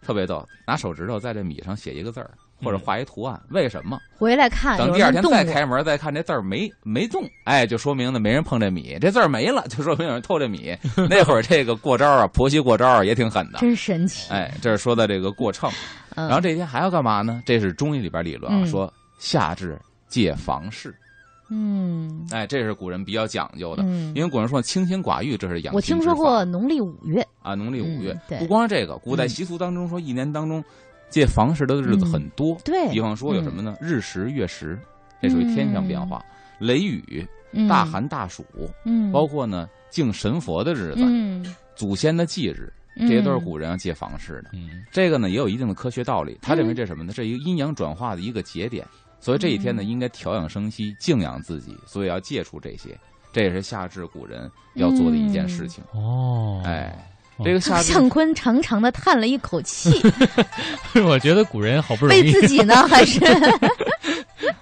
Speaker 3: 特别逗，拿手指头在这米上写一个字儿，或者画一图案，为什么？
Speaker 1: 回来看
Speaker 3: 等第二天再开门再看这字儿没没动，哎，就说明呢没人碰这米，这字儿没了，就说明有人偷这米。那会儿这个过招啊，婆媳过招啊也挺狠的。
Speaker 1: 真神奇。
Speaker 3: 哎，这是说的这个过秤，
Speaker 1: 嗯，
Speaker 3: 然后这天还要干嘛呢？这是中医里边理论啊，
Speaker 1: 嗯
Speaker 3: 说夏至戒房事，
Speaker 1: 嗯
Speaker 3: 哎，这是古人比较讲究的。
Speaker 1: 嗯，
Speaker 3: 因为古人说清心寡欲，这是养
Speaker 1: 我听说过农历五月，
Speaker 3: 啊，农历五月
Speaker 1: 嗯。对
Speaker 3: 不光是这个，古代
Speaker 1: 嗯
Speaker 3: 习俗当中说，一年当中借房事的日子很多。
Speaker 1: 对，
Speaker 3: 比方说有什么呢？日食、月食，这属于天象变化；雷雨、
Speaker 1: 嗯
Speaker 3: 大，寒、大暑，
Speaker 1: 嗯，
Speaker 3: 包括呢敬神佛的日子、
Speaker 1: 嗯，
Speaker 3: 祖先的忌日，这些都是古人要借房事的。
Speaker 2: 嗯
Speaker 3: 这个呢也有一定的科学道理。他认为
Speaker 1: 嗯
Speaker 3: 这什么呢？这一个阴阳转化的一个节点，所以这一天呢
Speaker 1: 嗯。
Speaker 3: 应该调养生息，静养自己，所以要戒除这些。这也是夏至古人要做的一件事情。
Speaker 2: 哦，
Speaker 3: 哎，
Speaker 2: 哦。
Speaker 3: 这个夏至
Speaker 1: 向坤长长的叹了一口气，
Speaker 2: 我觉得古人好不容易。
Speaker 1: 为，自己呢，还是？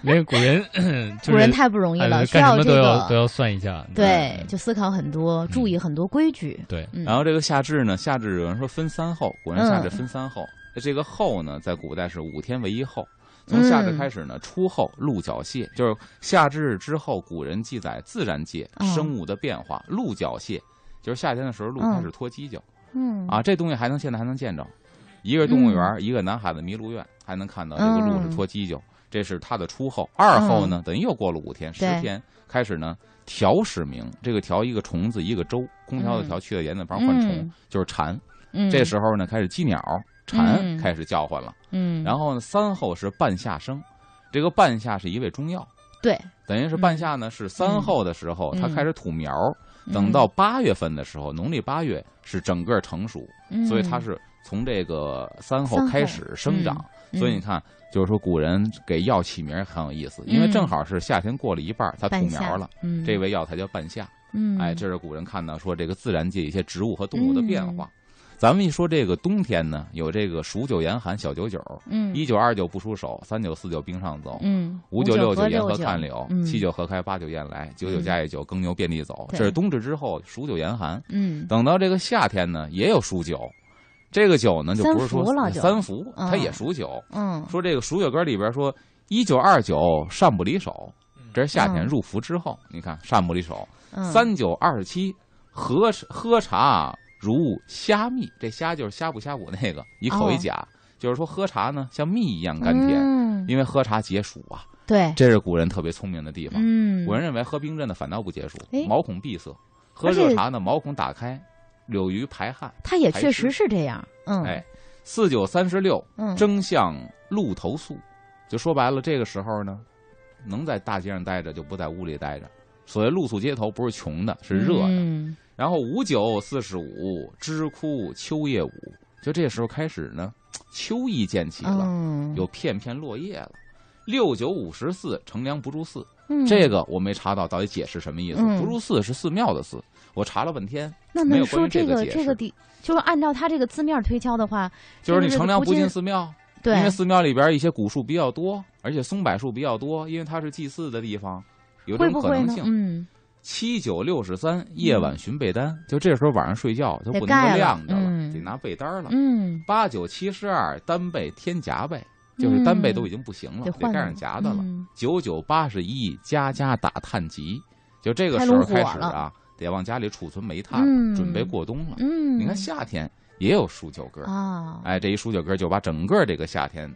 Speaker 2: 那个古人 就是
Speaker 1: 古人太不容易了，
Speaker 2: 干什么
Speaker 1: 这个。
Speaker 2: 都要都要算一下，
Speaker 1: 对，
Speaker 3: 嗯
Speaker 1: 就思考很多，注意很多规矩。
Speaker 2: 对，
Speaker 1: 嗯，
Speaker 3: 然后这个夏至呢，夏至有人说分三候，古人夏至
Speaker 1: 嗯。
Speaker 3: 分三候。这个候呢，在古代是五天为一候。从夏至开始呢，初后鹿角蟹，就是夏至之后，古人记载自然界
Speaker 1: 哦
Speaker 3: 生物的变化。鹿角蟹就是夏天的时候，鹿
Speaker 1: 嗯
Speaker 3: 开始脱犄角
Speaker 1: 嗯
Speaker 3: 啊，这东西还能现在还能见着。一个动物园，一个南海的麋鹿苑，还能看到这个鹿是脱犄角，这是它的初后。二后呢，等于又过了五天，十天开始呢，调始鸣。这个调一个虫子一个周，空调的调去了言字旁换虫
Speaker 1: 嗯，
Speaker 3: 就是蝉。
Speaker 1: 嗯，
Speaker 3: 这时候呢，开始鸡鸟、蝉
Speaker 1: 嗯。
Speaker 3: 开始叫唤了。
Speaker 1: 嗯，
Speaker 3: 然后呢，三候是半夏生，这个半夏是一味中药，
Speaker 1: 对，
Speaker 3: 等于是半夏呢是三候的时候，
Speaker 1: 嗯。
Speaker 3: 它开始吐苗，等到八月份的时候，农历八月是整个成熟，
Speaker 1: 嗯。
Speaker 3: 所以它是从这个三候开始生长。
Speaker 1: 嗯。
Speaker 3: 所以你看，就是说古人给药起名很有意思，因为正好是夏天过了一半，它吐苗了，，
Speaker 1: 嗯，
Speaker 3: 这味药才叫半夏。
Speaker 1: 嗯，
Speaker 3: 哎，这是古人看到说这个自然界一些植物和动物的变化。咱们一说这个冬天呢，有这个数九严寒小九九，
Speaker 1: 嗯
Speaker 3: 一九二九不出手，三九四九冰上走，
Speaker 1: 嗯
Speaker 3: 五九六
Speaker 1: 九
Speaker 3: 九沿河看柳，
Speaker 1: 嗯
Speaker 3: 七九河开，八九雁来，九九加一九耕牛遍地走。这是冬至之后数九严寒。
Speaker 1: 嗯
Speaker 3: 等到这个夏天呢，也有数九，这个九呢就不是说
Speaker 1: 三伏
Speaker 3: 它也数九。
Speaker 1: 嗯
Speaker 3: 说这个数九歌里边说一九二九善不离手，这是夏天
Speaker 1: 嗯
Speaker 3: 入伏之后，你看善不离手。
Speaker 1: 嗯
Speaker 3: 三九二十七，喝喝茶如虾蜜，这虾就是虾补虾补那个一口一甲，就是说喝茶呢像蜜一样甘甜，
Speaker 1: 嗯
Speaker 3: 因为喝茶解暑啊，
Speaker 1: 对，
Speaker 3: 这是古人特别聪明的地方。
Speaker 1: 嗯，
Speaker 3: 古人认为喝冰镇的反倒不解暑
Speaker 1: 哎，
Speaker 3: 毛孔闭塞；喝热茶呢，毛孔打开，有于排汗。
Speaker 1: 它也确实是这样，嗯，
Speaker 3: 哎，四九三十六，
Speaker 1: 嗯，
Speaker 3: 争向鹿头宿，就说白了，这个时候呢，能在大街上待着，就不在屋里待着。所谓露宿街头，不是穷的，是热的。
Speaker 1: 嗯
Speaker 3: 然后五九四十五，知枯秋叶舞，就这时候开始呢，秋意渐起了，
Speaker 1: 嗯，
Speaker 3: 有片片落叶了。六九五十四，乘凉不住寺，
Speaker 1: 嗯
Speaker 3: 这个我没查到到底解释什么意思。
Speaker 1: 嗯
Speaker 3: 不住寺是寺庙的寺，我查了半天，
Speaker 1: 那能
Speaker 3: 没有关于
Speaker 1: 说这个
Speaker 3: 这个
Speaker 1: 地，就是按照他这个字面推敲的话，
Speaker 3: 就是你乘凉不进
Speaker 1: 不进
Speaker 3: 寺庙，
Speaker 1: 对，
Speaker 3: 因为寺庙里边一些古树比较多，而且松柏树比较多，因为它是祭祀的地方，有这？种可能性。
Speaker 1: 嗯，
Speaker 3: 七九六十三，夜晚寻被单，就这时候晚上睡觉就不能够
Speaker 1: 得盖了。
Speaker 3: 晾着了，
Speaker 1: 嗯。
Speaker 3: 得拿被单了。
Speaker 1: 嗯，
Speaker 3: 八九七十二，单被添夹被，就是单被都已经不行了，
Speaker 1: 得
Speaker 3: 盖上夹子了。
Speaker 1: 嗯。
Speaker 3: 九九八十一，家家打探集，就这个时候开始啊，得往家里储存煤炭，
Speaker 1: 嗯。
Speaker 3: 准备过冬了。
Speaker 1: 嗯，
Speaker 3: 你看夏天也有数九歌，
Speaker 1: 啊，
Speaker 3: 哎，这一数九歌就把整个这个夏天，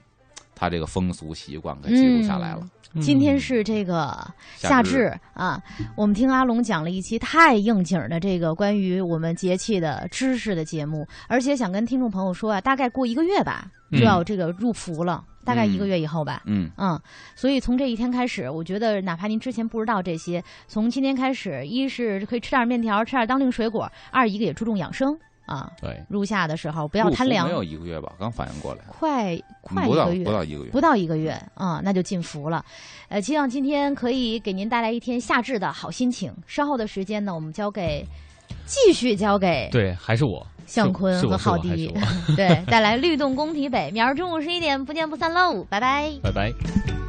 Speaker 3: 它这个风俗习惯给记录下来了。
Speaker 2: 嗯。
Speaker 1: 今天是这个夏至。啊，我们听阿龙讲了一期太应景儿的这个关于我们节气的知识的节目，而且想跟听众朋友说啊，大概过一个月吧，就要这个入伏了，大概一个月以后吧。
Speaker 3: 嗯，
Speaker 1: 嗯，所以从这一天开始，我觉得哪怕您之前不知道这些，从今天开始，一是可以吃点面条，吃点当令水果；二一个也注重养生啊。
Speaker 2: 对，
Speaker 1: 入夏的时候不要贪凉
Speaker 3: 没，有一个月吧，刚反应过来，
Speaker 1: 快快一
Speaker 3: 不到
Speaker 1: 个月，
Speaker 3: 不到一个月，
Speaker 1: 不到一个月啊、那就进伏了。呃，希望今天可以给您带来一天夏至的好心情。稍后的时间呢，我们交给继续交给
Speaker 2: 对，还是我
Speaker 1: 向坤和浩迪，对，带来律动工体北。明儿中午十一点不见不散喽，拜拜。
Speaker 2: 拜拜。